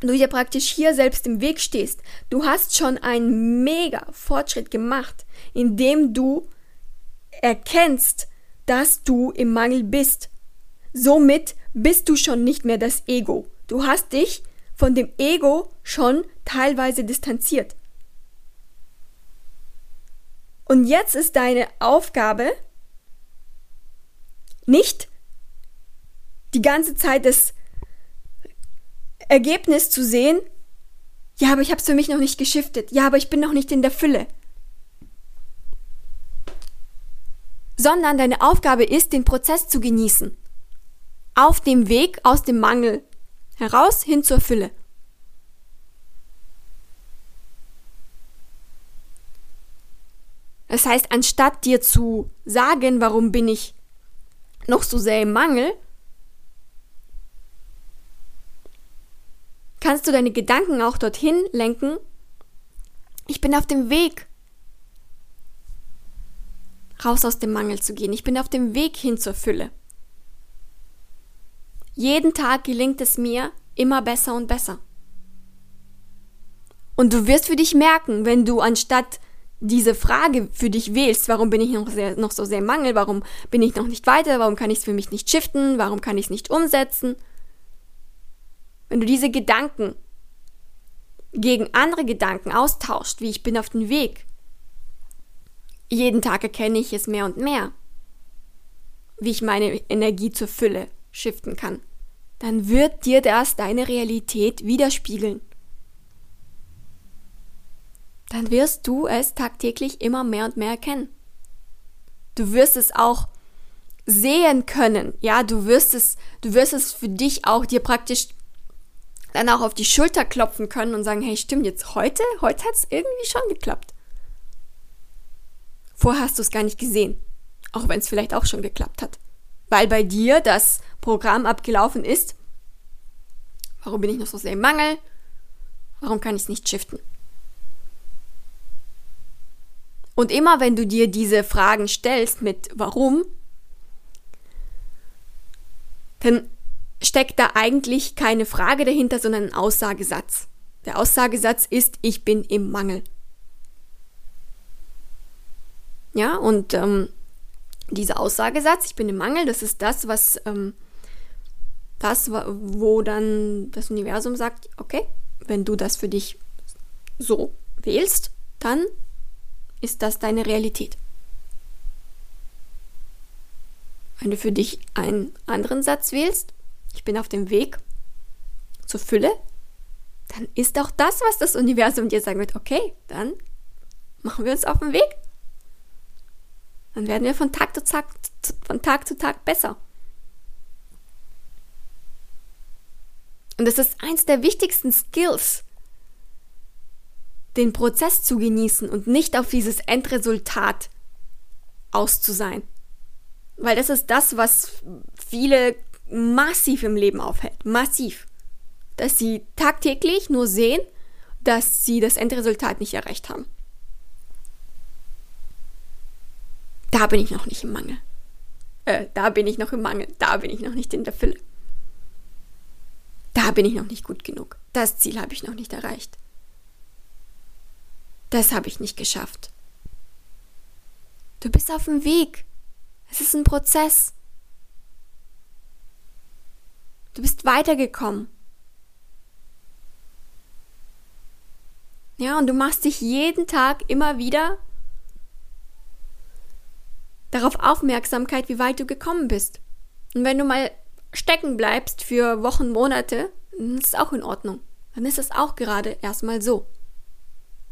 du ja praktisch hier selbst im Weg stehst. Du hast schon einen mega Fortschritt gemacht, indem du erkennst, dass du im Mangel bist. Somit bist du schon nicht mehr das Ego. Du hast dich von dem Ego schon teilweise distanziert. Und jetzt ist deine Aufgabe nicht die ganze Zeit das Ergebnis zu sehen, ja, aber ich habe es für mich noch nicht geschiftet, ja, aber ich bin noch nicht in der Fülle. Sondern deine Aufgabe ist, den Prozess zu genießen. Auf dem Weg aus dem Mangel heraus hin zur Fülle. Das heißt, anstatt dir zu sagen, warum bin ich noch so sehr im Mangel, kannst du deine Gedanken auch dorthin lenken. Ich bin auf dem Weg, raus aus dem Mangel zu gehen. Ich bin auf dem Weg hin zur Fülle. Jeden Tag gelingt es mir immer besser und besser. Und du wirst für dich merken, wenn du anstatt diese Frage für dich wählst, warum bin ich noch, sehr, noch so sehr Mangel, warum bin ich noch nicht weiter, warum kann ich es für mich nicht shiften, warum kann ich es nicht umsetzen, wenn du diese Gedanken gegen andere Gedanken austauscht, wie ich bin auf dem Weg, jeden Tag erkenne ich es mehr und mehr, wie ich meine Energie zur Fülle shiften kann, dann wird dir das deine Realität widerspiegeln dann wirst du es tagtäglich immer mehr und mehr erkennen. Du wirst es auch sehen können. Ja, du wirst es, du wirst es für dich auch dir praktisch dann auch auf die Schulter klopfen können und sagen, hey, stimmt jetzt heute, heute hat es irgendwie schon geklappt. Vorher hast du es gar nicht gesehen, auch wenn es vielleicht auch schon geklappt hat, weil bei dir das Programm abgelaufen ist. Warum bin ich noch so sehr im Mangel? Warum kann ich es nicht shiften? Und immer wenn du dir diese Fragen stellst mit warum, dann steckt da eigentlich keine Frage dahinter, sondern ein Aussagesatz. Der Aussagesatz ist, ich bin im Mangel. Ja, und ähm, dieser Aussagesatz, ich bin im Mangel, das ist das, was ähm, das, wo dann das Universum sagt, okay, wenn du das für dich so wählst, dann ist das deine Realität. Wenn du für dich einen anderen Satz wählst, ich bin auf dem Weg zur Fülle, dann ist auch das, was das Universum dir sagen wird, okay, dann machen wir uns auf den Weg. Dann werden wir von Tag zu Tag, von Tag zu Tag besser. Und das ist eins der wichtigsten Skills, den Prozess zu genießen und nicht auf dieses Endresultat aus zu sein. Weil das ist das, was viele massiv im Leben aufhält. Massiv. Dass sie tagtäglich nur sehen, dass sie das Endresultat nicht erreicht haben. Da bin ich noch nicht im Mangel. Äh, da bin ich noch im Mangel. Da bin ich noch nicht in der Fülle. Da bin ich noch nicht gut genug. Das Ziel habe ich noch nicht erreicht. Das habe ich nicht geschafft. Du bist auf dem Weg. Es ist ein Prozess. Du bist weitergekommen. Ja, und du machst dich jeden Tag immer wieder darauf Aufmerksamkeit, wie weit du gekommen bist. Und wenn du mal stecken bleibst für Wochen, Monate, dann ist es auch in Ordnung. Dann ist es auch gerade erstmal so.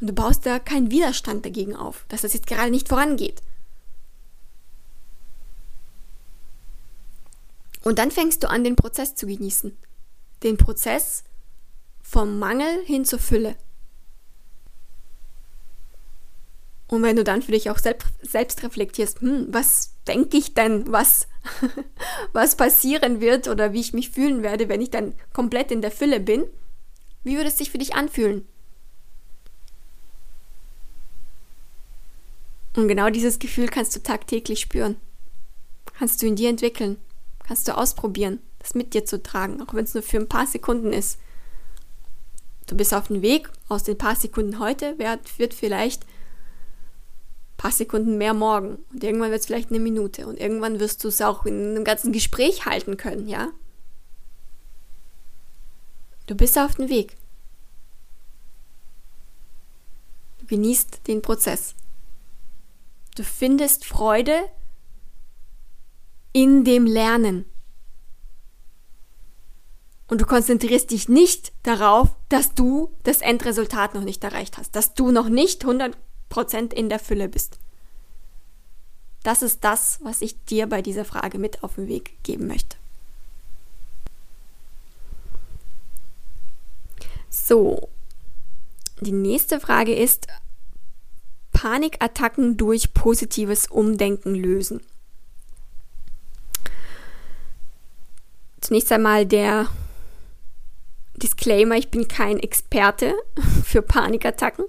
Und du baust da keinen Widerstand dagegen auf, dass das jetzt gerade nicht vorangeht. Und dann fängst du an, den Prozess zu genießen. Den Prozess vom Mangel hin zur Fülle. Und wenn du dann für dich auch selbst, selbst reflektierst, hm, was denke ich denn, was, [LAUGHS] was passieren wird oder wie ich mich fühlen werde, wenn ich dann komplett in der Fülle bin, wie würde es sich für dich anfühlen? Und genau dieses Gefühl kannst du tagtäglich spüren. Kannst du in dir entwickeln. Kannst du ausprobieren, das mit dir zu tragen, auch wenn es nur für ein paar Sekunden ist. Du bist auf dem Weg, aus den paar Sekunden heute wird, wird vielleicht paar Sekunden mehr morgen. Und irgendwann wird es vielleicht eine Minute. Und irgendwann wirst du es auch in einem ganzen Gespräch halten können, ja? Du bist auf dem Weg. Du genießt den Prozess. Du findest Freude in dem Lernen. Und du konzentrierst dich nicht darauf, dass du das Endresultat noch nicht erreicht hast, dass du noch nicht 100% in der Fülle bist. Das ist das, was ich dir bei dieser Frage mit auf den Weg geben möchte. So, die nächste Frage ist, Panikattacken durch positives Umdenken lösen. Zunächst einmal der Disclaimer, ich bin kein Experte [LAUGHS] für Panikattacken.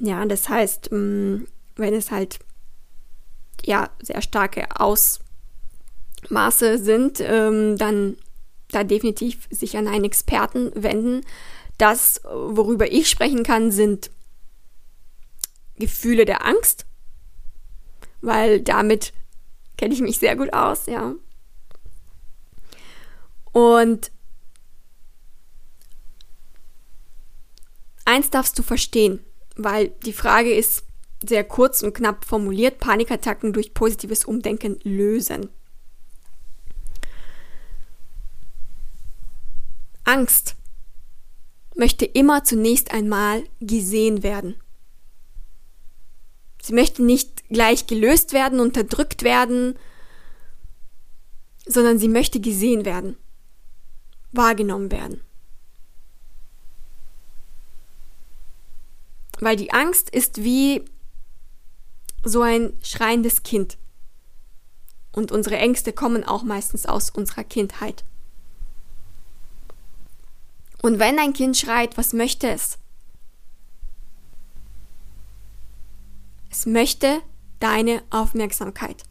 Ja, das heißt, mm, wenn es halt ja sehr starke Ausmaße sind, ähm, dann da definitiv sich an einen Experten wenden. Das, worüber ich sprechen kann, sind Gefühle der Angst, weil damit kenne ich mich sehr gut aus, ja. Und eins darfst du verstehen, weil die Frage ist sehr kurz und knapp formuliert, Panikattacken durch positives Umdenken lösen. Angst möchte immer zunächst einmal gesehen werden. Sie möchte nicht gleich gelöst werden, unterdrückt werden, sondern sie möchte gesehen werden, wahrgenommen werden. Weil die Angst ist wie so ein schreiendes Kind. Und unsere Ängste kommen auch meistens aus unserer Kindheit. Und wenn ein Kind schreit, was möchte es? Es möchte deine Aufmerksamkeit.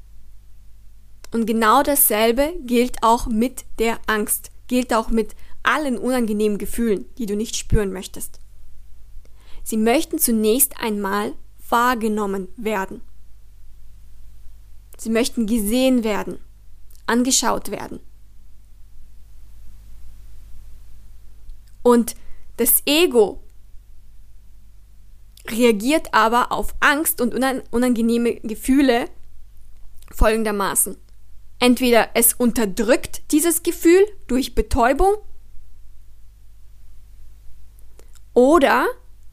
Und genau dasselbe gilt auch mit der Angst, gilt auch mit allen unangenehmen Gefühlen, die du nicht spüren möchtest. Sie möchten zunächst einmal wahrgenommen werden. Sie möchten gesehen werden, angeschaut werden. Und das Ego reagiert aber auf Angst und unangenehme Gefühle folgendermaßen. Entweder es unterdrückt dieses Gefühl durch Betäubung oder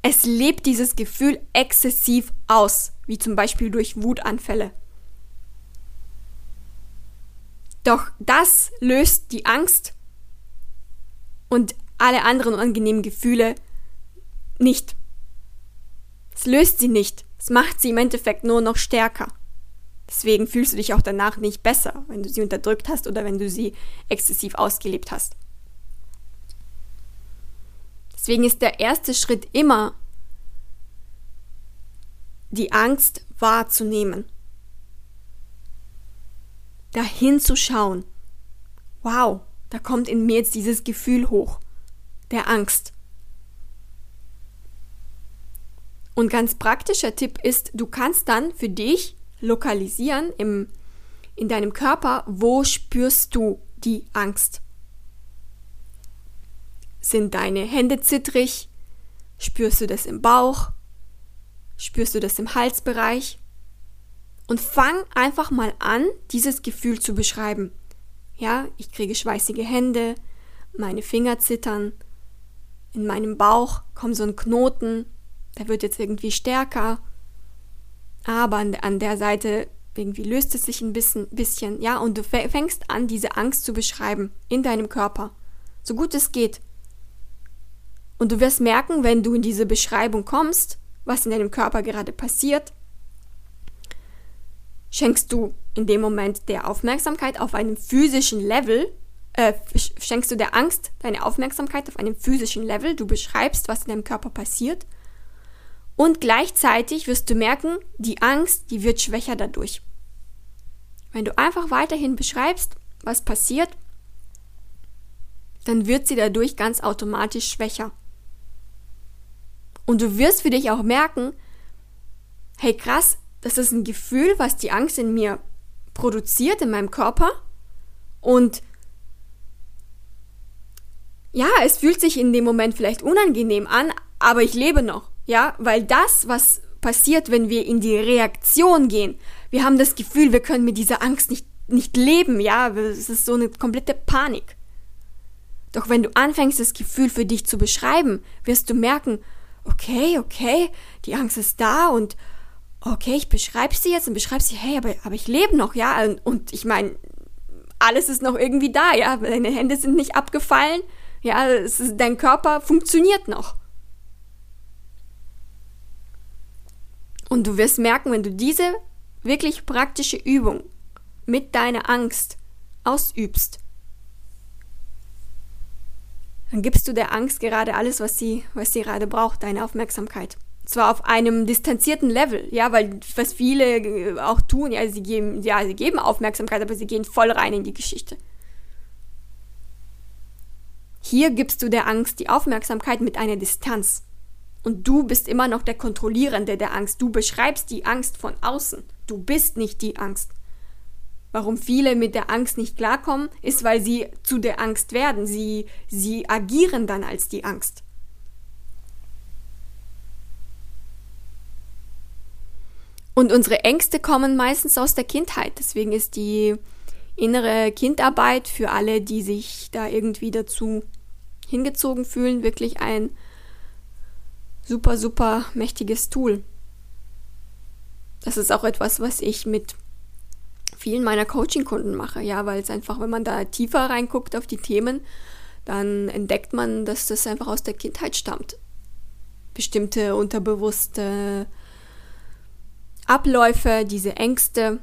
es lebt dieses Gefühl exzessiv aus, wie zum Beispiel durch Wutanfälle. Doch das löst die Angst und alle anderen unangenehmen Gefühle nicht. Es löst sie nicht. Es macht sie im Endeffekt nur noch stärker. Deswegen fühlst du dich auch danach nicht besser, wenn du sie unterdrückt hast oder wenn du sie exzessiv ausgelebt hast. Deswegen ist der erste Schritt immer, die Angst wahrzunehmen. Dahin zu schauen. Wow, da kommt in mir jetzt dieses Gefühl hoch, der Angst. Und ganz praktischer Tipp ist, du kannst dann für dich lokalisieren im, in deinem Körper, wo spürst du die Angst. Sind deine Hände zittrig? Spürst du das im Bauch? Spürst du das im Halsbereich? Und fang einfach mal an, dieses Gefühl zu beschreiben. Ja, ich kriege schweißige Hände, meine Finger zittern, in meinem Bauch kommt so ein Knoten, der wird jetzt irgendwie stärker, aber an, der Seite irgendwie löst es sich ein bisschen, bisschen, ja, und du fängst an, diese Angst zu beschreiben in deinem Körper, so gut es geht. Und du wirst merken, wenn du in diese Beschreibung kommst, was in deinem Körper gerade passiert, schenkst du in dem Moment der Aufmerksamkeit auf einem physischen Level, äh, schenkst du der Angst deine Aufmerksamkeit auf einem physischen Level, du beschreibst, was in deinem Körper passiert und gleichzeitig wirst du merken, die Angst, die wird schwächer dadurch. Wenn du einfach weiterhin beschreibst, was passiert, dann wird sie dadurch ganz automatisch schwächer. Und du wirst für dich auch merken, hey krass, das ist ein Gefühl, was die Angst in mir produziert, in meinem Körper. Und ja, es fühlt sich in dem Moment vielleicht unangenehm an, aber ich lebe noch. Ja, weil das, was passiert, wenn wir in die Reaktion gehen, wir haben das Gefühl, wir können mit dieser Angst nicht, nicht leben, ja, es ist so eine komplette Panik. Doch wenn du anfängst, das Gefühl für dich zu beschreiben, wirst du merken, okay, okay, die Angst ist da und okay, ich beschreibe sie jetzt und beschreibe sie, hey, aber, aber ich lebe noch, ja, und, und ich meine, alles ist noch irgendwie da, ja, deine Hände sind nicht abgefallen, ja, ist, dein Körper funktioniert noch. Und du wirst merken, wenn du diese wirklich praktische Übung mit deiner Angst ausübst, dann gibst du der Angst gerade alles, was sie, was sie gerade braucht, deine Aufmerksamkeit. Zwar auf einem distanzierten Level, ja, weil was viele äh, auch tun, ja, sie geben, ja, sie geben Aufmerksamkeit, aber sie gehen voll rein in die Geschichte. Hier gibst du der Angst die Aufmerksamkeit mit einer Distanz. Und du bist immer noch der Kontrollierende der Angst. Du beschreibst die Angst von außen. Du bist nicht die Angst. Warum viele mit der Angst nicht klarkommen, ist, weil sie zu der Angst werden. Sie, sie agieren dann als die Angst. Und unsere Ängste kommen meistens aus der Kindheit. Deswegen ist die innere Kindarbeit für alle, die sich da irgendwie dazu hingezogen fühlen, wirklich ein super, super mächtiges Tool. Das ist auch etwas, was ich mit vielen meiner Coaching-Kunden mache, ja, weil es einfach, wenn man da tiefer reinguckt auf die Themen, dann entdeckt man, dass das einfach aus der Kindheit stammt. Bestimmte unterbewusste Abläufe, diese Ängste,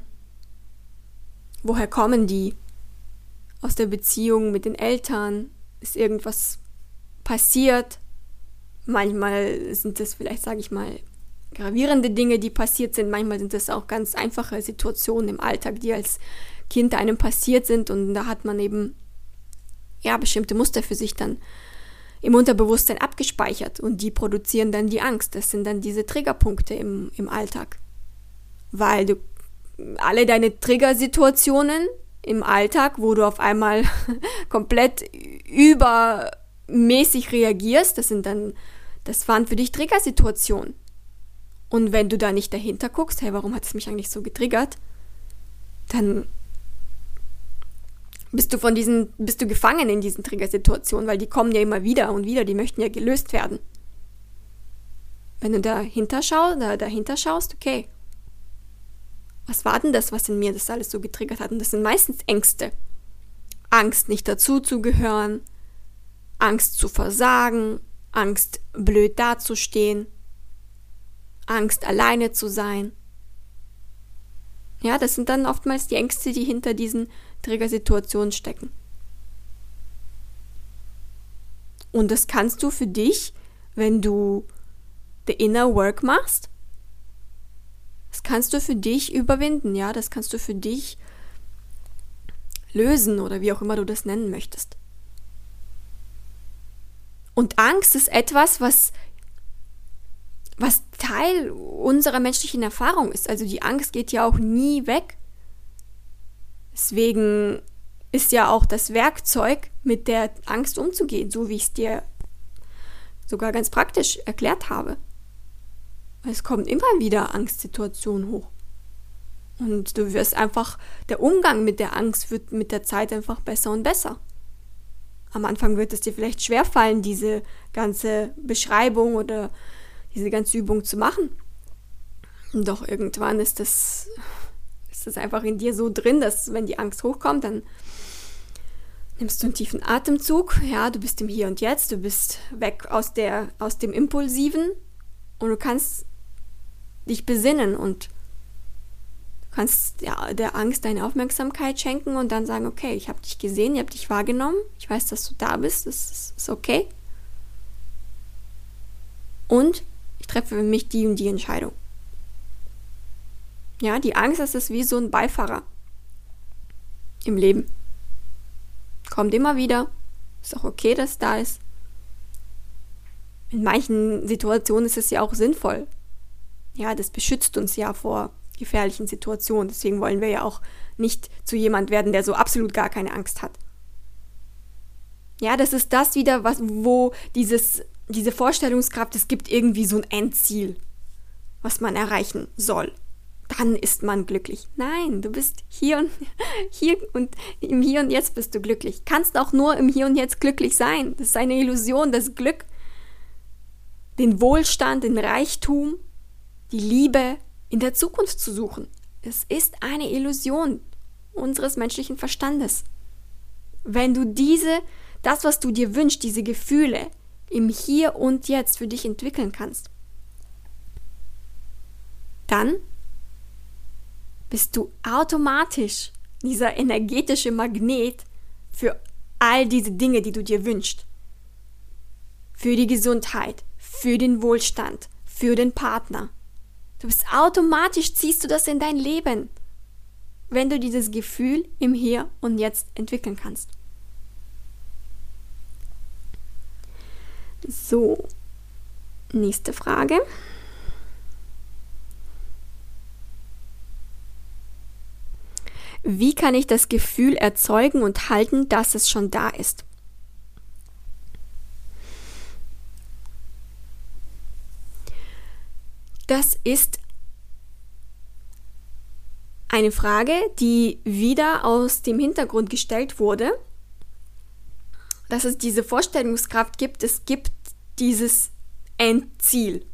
woher kommen die? Aus der Beziehung mit den Eltern? Ist irgendwas passiert? Manchmal sind es vielleicht, sage ich mal, gravierende Dinge, die passiert sind. Manchmal sind es auch ganz einfache Situationen im Alltag, die als Kind einem passiert sind und da hat man eben ja bestimmte Muster für sich dann im Unterbewusstsein abgespeichert und die produzieren dann die Angst. Das sind dann diese Triggerpunkte im, im Alltag. Weil du alle deine Triggersituationen im Alltag, wo du auf einmal [LAUGHS] komplett übermäßig reagierst, das sind dann, das waren für dich Triggersituationen. Und wenn du da nicht dahinter guckst, hey, warum hat es mich eigentlich so getriggert, dann bist du von diesen, bist du gefangen in diesen Triggersituationen, weil die kommen ja immer wieder und wieder, die möchten ja gelöst werden. Wenn du dahinter, schau, da, dahinter schaust, okay, was war denn das, was in mir das alles so getriggert hat? Und das sind meistens Ängste. Angst, nicht dazuzugehören, Angst zu versagen, Angst, blöd dazustehen, Angst, alleine zu sein. Ja, das sind dann oftmals die Ängste, die hinter diesen Triggersituationen stecken. Und das kannst du für dich, wenn du the inner work machst, das kannst du für dich überwinden, ja, das kannst du für dich lösen oder wie auch immer du das nennen möchtest. Und Angst ist etwas, was was Teil unserer menschlichen Erfahrung ist. Also die Angst geht ja auch nie weg. Deswegen ist ja auch das Werkzeug, mit der Angst umzugehen, so wie ich es dir sogar ganz praktisch erklärt habe. Es kommen immer wieder Angstsituationen hoch. Und du wirst einfach, der Umgang mit der Angst wird mit der Zeit einfach besser und besser. Am Anfang wird es dir vielleicht schwerfallen, diese ganze Beschreibung oder diese ganze Übung zu machen. Doch irgendwann ist das, ist das einfach in dir so drin, dass wenn die Angst hochkommt, dann nimmst du einen tiefen Atemzug. Ja, du bist im Hier und Jetzt, du bist weg aus, der, aus dem Impulsiven und du kannst dich besinnen und kannst ja, der Angst deine Aufmerksamkeit schenken und dann sagen, okay, ich habe dich gesehen, ich habe dich wahrgenommen, ich weiß, dass du da bist, das ist okay. Und ich treffe für mich die und die Entscheidung. Ja, die Angst das ist wie so ein Beifahrer im Leben. Kommt immer wieder. Ist auch okay, dass es da ist. In manchen Situationen ist es ja auch sinnvoll. Ja, das beschützt uns ja vor gefährlichen Situationen. Deswegen wollen wir ja auch nicht zu jemand werden, der so absolut gar keine Angst hat. Ja, das ist das wieder, was, wo dieses diese Vorstellungskraft, es gibt irgendwie so ein Endziel, was man erreichen soll. Dann ist man glücklich. Nein, du bist hier und [LAUGHS] hier und im Hier und Jetzt bist du glücklich. Kannst auch nur im Hier und Jetzt glücklich sein. Das ist eine Illusion, das Glück, den Wohlstand, den Reichtum, die Liebe in der Zukunft zu suchen. Es ist eine Illusion unseres menschlichen Verstandes. Wenn du diese, das, was du dir wünschst, diese Gefühle, im Hier und Jetzt für dich entwickeln kannst, dann bist du automatisch dieser energetische Magnet für all diese Dinge, die du dir wünschst. Für die Gesundheit, für den Wohlstand, für den Partner. Du bist automatisch, ziehst du das in dein Leben, wenn du dieses Gefühl im Hier und Jetzt entwickeln kannst. So, nächste Frage. Wie kann ich das Gefühl erzeugen und halten, dass es schon da ist? Das ist eine Frage, die wieder aus dem Hintergrund gestellt wurde, dass es diese Vorstellungskraft gibt, es gibt dieses Endziel.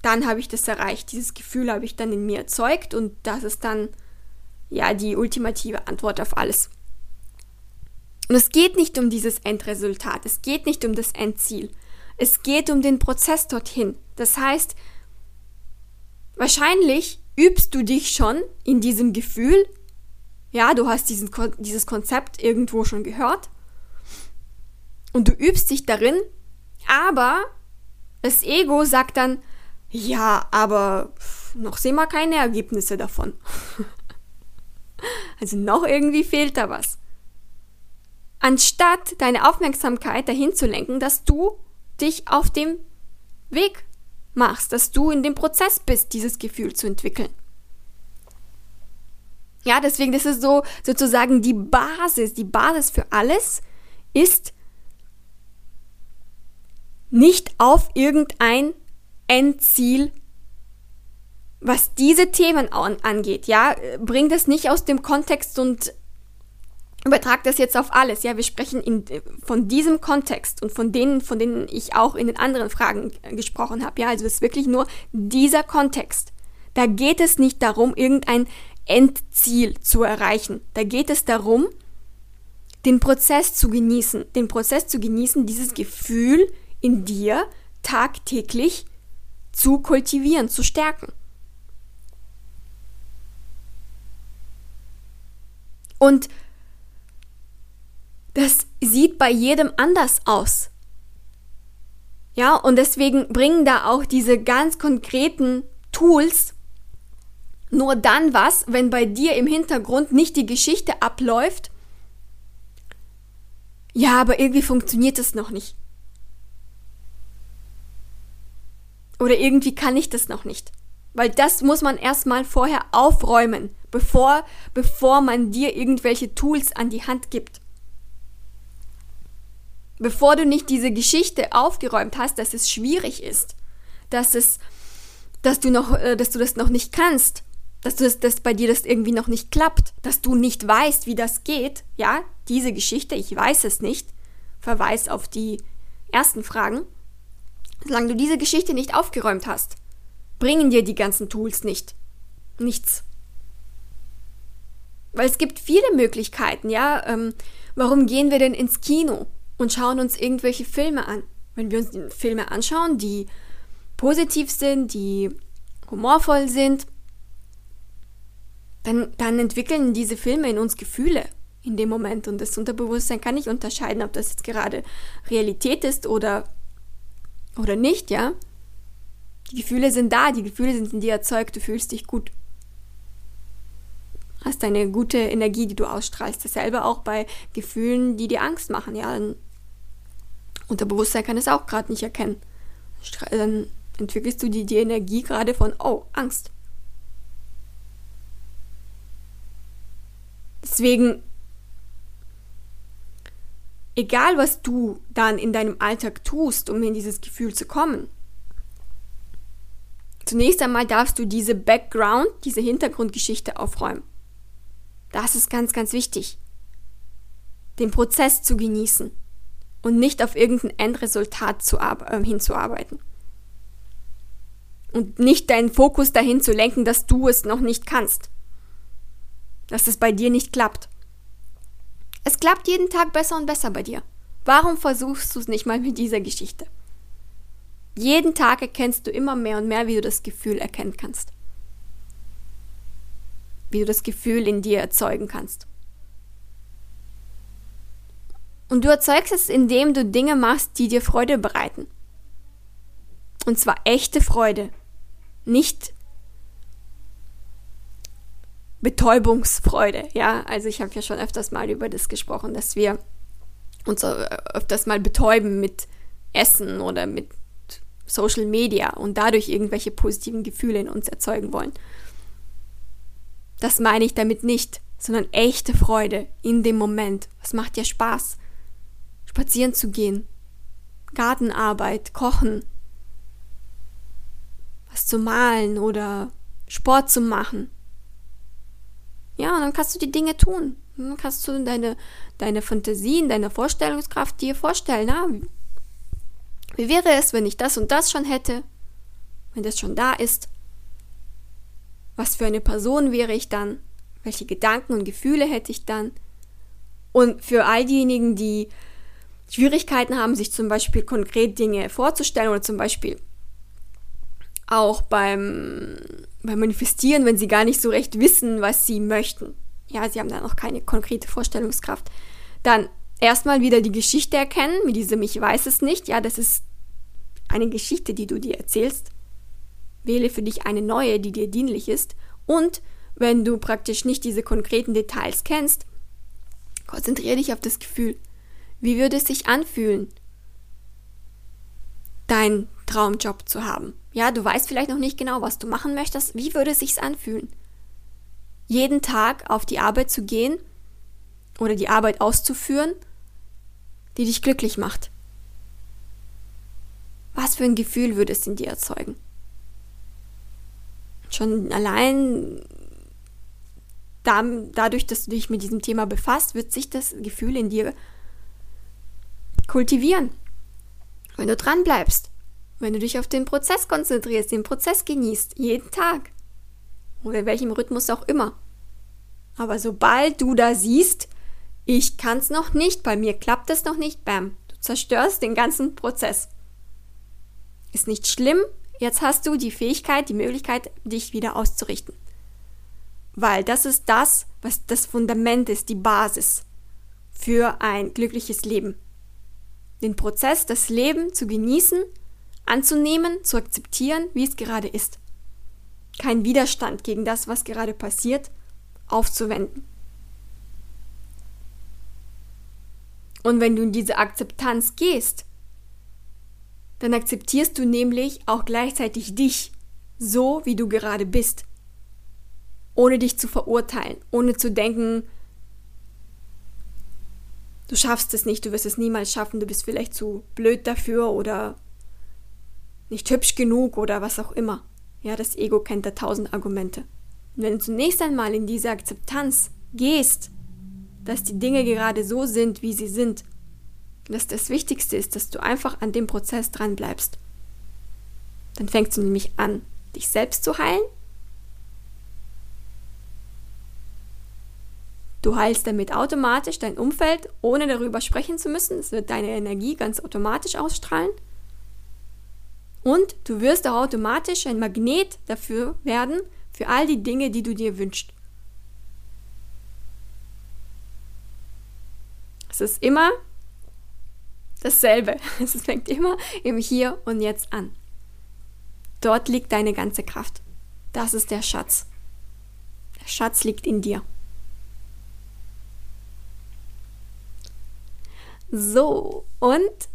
dann habe ich das erreicht. Dieses Gefühl habe ich dann in mir erzeugt und das ist dann ja die ultimative Antwort auf alles. Und es geht nicht um dieses Endresultat, es geht nicht um das Endziel. Es geht um den Prozess dorthin. Das heißt, wahrscheinlich übst du dich schon in diesem Gefühl. Ja, du hast diesen, dieses Konzept irgendwo schon gehört. Und du übst dich darin, aber das Ego sagt dann, ja, aber noch sehen wir keine Ergebnisse davon. [LAUGHS] also noch irgendwie fehlt da was. Anstatt deine Aufmerksamkeit dahin zu lenken, dass du dich auf dem Weg machst, dass du in dem Prozess bist, dieses Gefühl zu entwickeln. Ja, deswegen, das ist so sozusagen die Basis. Die Basis für alles ist nicht auf irgendein Endziel, was diese Themen angeht. Ja, bring das nicht aus dem Kontext und übertrag das jetzt auf alles. Ja, wir sprechen in, von diesem Kontext und von denen, von denen ich auch in den anderen Fragen gesprochen habe. Ja, also es ist wirklich nur dieser Kontext. Da geht es nicht darum, irgendein Endziel zu erreichen. Da geht es darum, den Prozess zu genießen, den Prozess zu genießen, dieses Gefühl in dir tagtäglich zu kultivieren, zu stärken. Und das sieht bei jedem anders aus. Ja, und deswegen bringen da auch diese ganz konkreten Tools nur dann was, wenn bei dir im Hintergrund nicht die Geschichte abläuft. Ja, aber irgendwie funktioniert es noch nicht. Oder irgendwie kann ich das noch nicht. Weil das muss man erstmal vorher aufräumen, bevor, bevor man dir irgendwelche Tools an die Hand gibt bevor du nicht diese Geschichte aufgeräumt hast, dass es schwierig ist, dass es, dass du noch, äh, dass du das noch nicht kannst, dass du das, dass bei dir das irgendwie noch nicht klappt, dass du nicht weißt, wie das geht, ja, diese Geschichte, ich weiß es nicht, Verweis auf die ersten Fragen, solange du diese Geschichte nicht aufgeräumt hast, bringen dir die ganzen Tools nicht, nichts. Weil es gibt viele Möglichkeiten, ja, ähm, warum gehen wir denn ins Kino? und schauen uns irgendwelche Filme an. Wenn wir uns Filme anschauen, die positiv sind, die humorvoll sind, dann, dann entwickeln diese Filme in uns Gefühle in dem Moment. Und das Unterbewusstsein kann nicht unterscheiden, ob das jetzt gerade Realität ist oder, oder nicht, ja. Die Gefühle sind da, die Gefühle sind in dir erzeugt, du fühlst dich gut. Hast eine gute Energie, die du ausstrahlst. Dasselbe auch bei Gefühlen, die dir Angst machen, ja. Unterbewusstsein kann es auch gerade nicht erkennen. Dann entwickelst du die, die Energie gerade von, oh, Angst. Deswegen, egal was du dann in deinem Alltag tust, um in dieses Gefühl zu kommen, zunächst einmal darfst du diese Background, diese Hintergrundgeschichte aufräumen. Das ist ganz, ganz wichtig. Den Prozess zu genießen und nicht auf irgendein Endresultat zu, äh, hinzuarbeiten. Und nicht deinen Fokus dahin zu lenken, dass du es noch nicht kannst. Dass es bei dir nicht klappt. Es klappt jeden Tag besser und besser bei dir. Warum versuchst du es nicht mal mit dieser Geschichte? Jeden Tag erkennst du immer mehr und mehr, wie du das Gefühl erkennen kannst. Wie du das Gefühl in dir erzeugen kannst. Und du erzeugst es, indem du Dinge machst, die dir Freude bereiten. Und zwar echte Freude, nicht Betäubungsfreude. Ja, also ich habe ja schon öfters mal über das gesprochen, dass wir uns öfters mal betäuben mit Essen oder mit Social Media und dadurch irgendwelche positiven Gefühle in uns erzeugen wollen. Das meine ich damit nicht, sondern echte Freude in dem Moment. Was macht dir Spaß? spazieren zu gehen, Gartenarbeit, Kochen, was zu malen oder Sport zu machen. Ja, und dann kannst du die Dinge tun. Dann kannst du deine, deine Fantasien, deine Vorstellungskraft dir vorstellen. Na, wie, wäre es, wenn ich das und das schon hätte? wenn das schon da ist? Was für eine Person wäre ich dann? Welche Gedanken und Gefühle hätte ich dann? Und für all diejenigen, die Schwierigkeiten haben, sich zum Beispiel konkret Dinge vorzustellen oder zum Beispiel auch beim, beim Manifestieren, wenn sie gar nicht so recht wissen, was sie möchten. Ja, sie haben da noch keine konkrete Vorstellungskraft. Dann erstmal wieder die Geschichte erkennen, mit diesem Ich weiß es nicht. Ja, das ist eine Geschichte, die du dir erzählst. Wähle für dich eine neue, die dir dienlich ist. Und wenn du praktisch nicht diese konkreten Details kennst, konzentriere dich auf das Gefühl. Wie würde es sich anfühlen, deinen Traumjob zu haben? Ja, du weißt vielleicht noch nicht genau, was du machen möchtest. Wie würde es sich anfühlen? Jeden Tag auf die Arbeit zu gehen oder die Arbeit auszuführen, die dich glücklich macht. Was für ein Gefühl würde es in dir erzeugen? Schon allein dadurch, dass du dich mit diesem Thema befasst, wird sich das Gefühl in dir kultivieren. Wenn du dran bleibst, wenn du dich auf den Prozess konzentrierst, den Prozess genießt, jeden Tag. Oder in welchem Rhythmus auch immer. Aber sobald du da siehst, ich kann es noch nicht, bei mir klappt es noch nicht, bam, du zerstörst den ganzen Prozess. Ist nicht schlimm, jetzt hast du die Fähigkeit, die Möglichkeit, dich wieder auszurichten. Weil das ist das, was das Fundament ist, die Basis für ein glückliches Leben den Prozess, das Leben zu genießen, anzunehmen, zu akzeptieren, wie es gerade ist. Kein Widerstand gegen das, was gerade passiert, aufzuwenden. Und wenn du in diese Akzeptanz gehst, dann akzeptierst du nämlich auch gleichzeitig dich, so wie du gerade bist, ohne dich zu verurteilen, ohne zu denken, du schaffst es nicht, du wirst es niemals schaffen, du bist vielleicht zu blöd dafür oder nicht hübsch genug oder was auch immer. Ja, das Ego kennt da tausend Argumente. Und wenn du zunächst einmal in diese Akzeptanz gehst, dass die Dinge gerade so sind, wie sie sind, dass das Wichtigste ist, dass du einfach an dem Prozess dran bleibst, dann fängst du nämlich an, dich selbst zu heilen Du heilst damit automatisch dein Umfeld, ohne darüber sprechen zu müssen. Es wird deine Energie ganz automatisch ausstrahlen. Und du wirst auch automatisch ein Magnet dafür werden, für all die Dinge, die du dir wünschst. Es ist immer dasselbe. [LAUGHS] Es fängt immer im Hier und Jetzt an. Dort liegt deine ganze Kraft. Das ist der Schatz. Der Schatz liegt in dir. So, und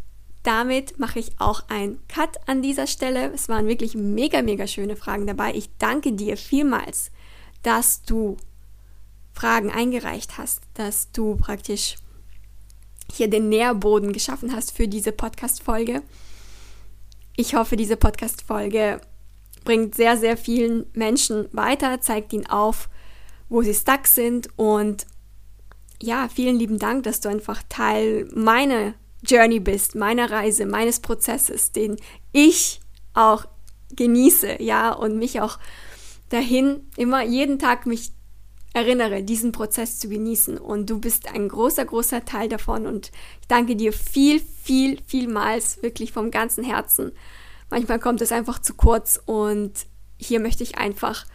damit mache ich auch einen Cut an dieser Stelle. Es waren wirklich mega, mega schöne Fragen dabei. Ich danke dir vielmals, dass du Fragen eingereicht hast, dass du praktisch hier den Nährboden geschaffen hast für diese Podcast-Folge. Ich hoffe, diese Podcast-Folge bringt sehr, sehr vielen Menschen weiter, zeigt ihnen auf, wo sie stuck sind und ja, vielen lieben Dank, dass du einfach Teil meiner Journey bist, meiner Reise, meines Prozesses, den ich auch genieße, ja, und mich auch dahin immer jeden Tag mich erinnere, diesen Prozess zu genießen. Und du bist ein großer, großer Teil davon. Und ich danke dir viel, viel, vielmals, wirklich vom ganzen Herzen. Manchmal kommt es einfach zu kurz und hier möchte ich einfach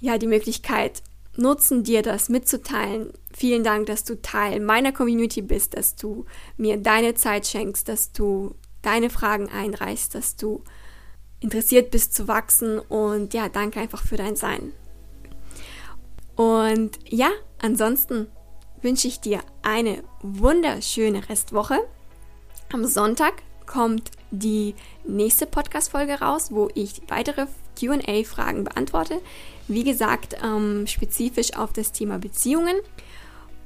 ja die Möglichkeit nutzen, dir das mitzuteilen. Vielen Dank, dass du Teil meiner Community bist, dass du mir deine Zeit schenkst, dass du deine Fragen einreichst, dass du interessiert bist zu wachsen und ja, danke einfach für dein Sein. Und ja, ansonsten wünsche ich dir eine wunderschöne Restwoche. Am Sonntag kommt die nächste Podcast-Folge raus, wo ich weitere QA-Fragen beantworte. Wie gesagt, ähm, spezifisch auf das Thema Beziehungen.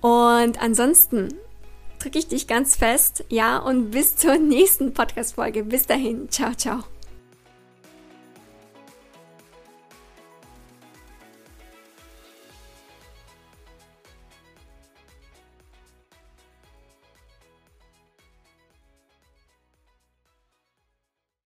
Und ansonsten drücke ich dich ganz fest, ja, und bis zur [LAUGHS] nächsten Podcast-Folge. Bis dahin. Ciao, ciao.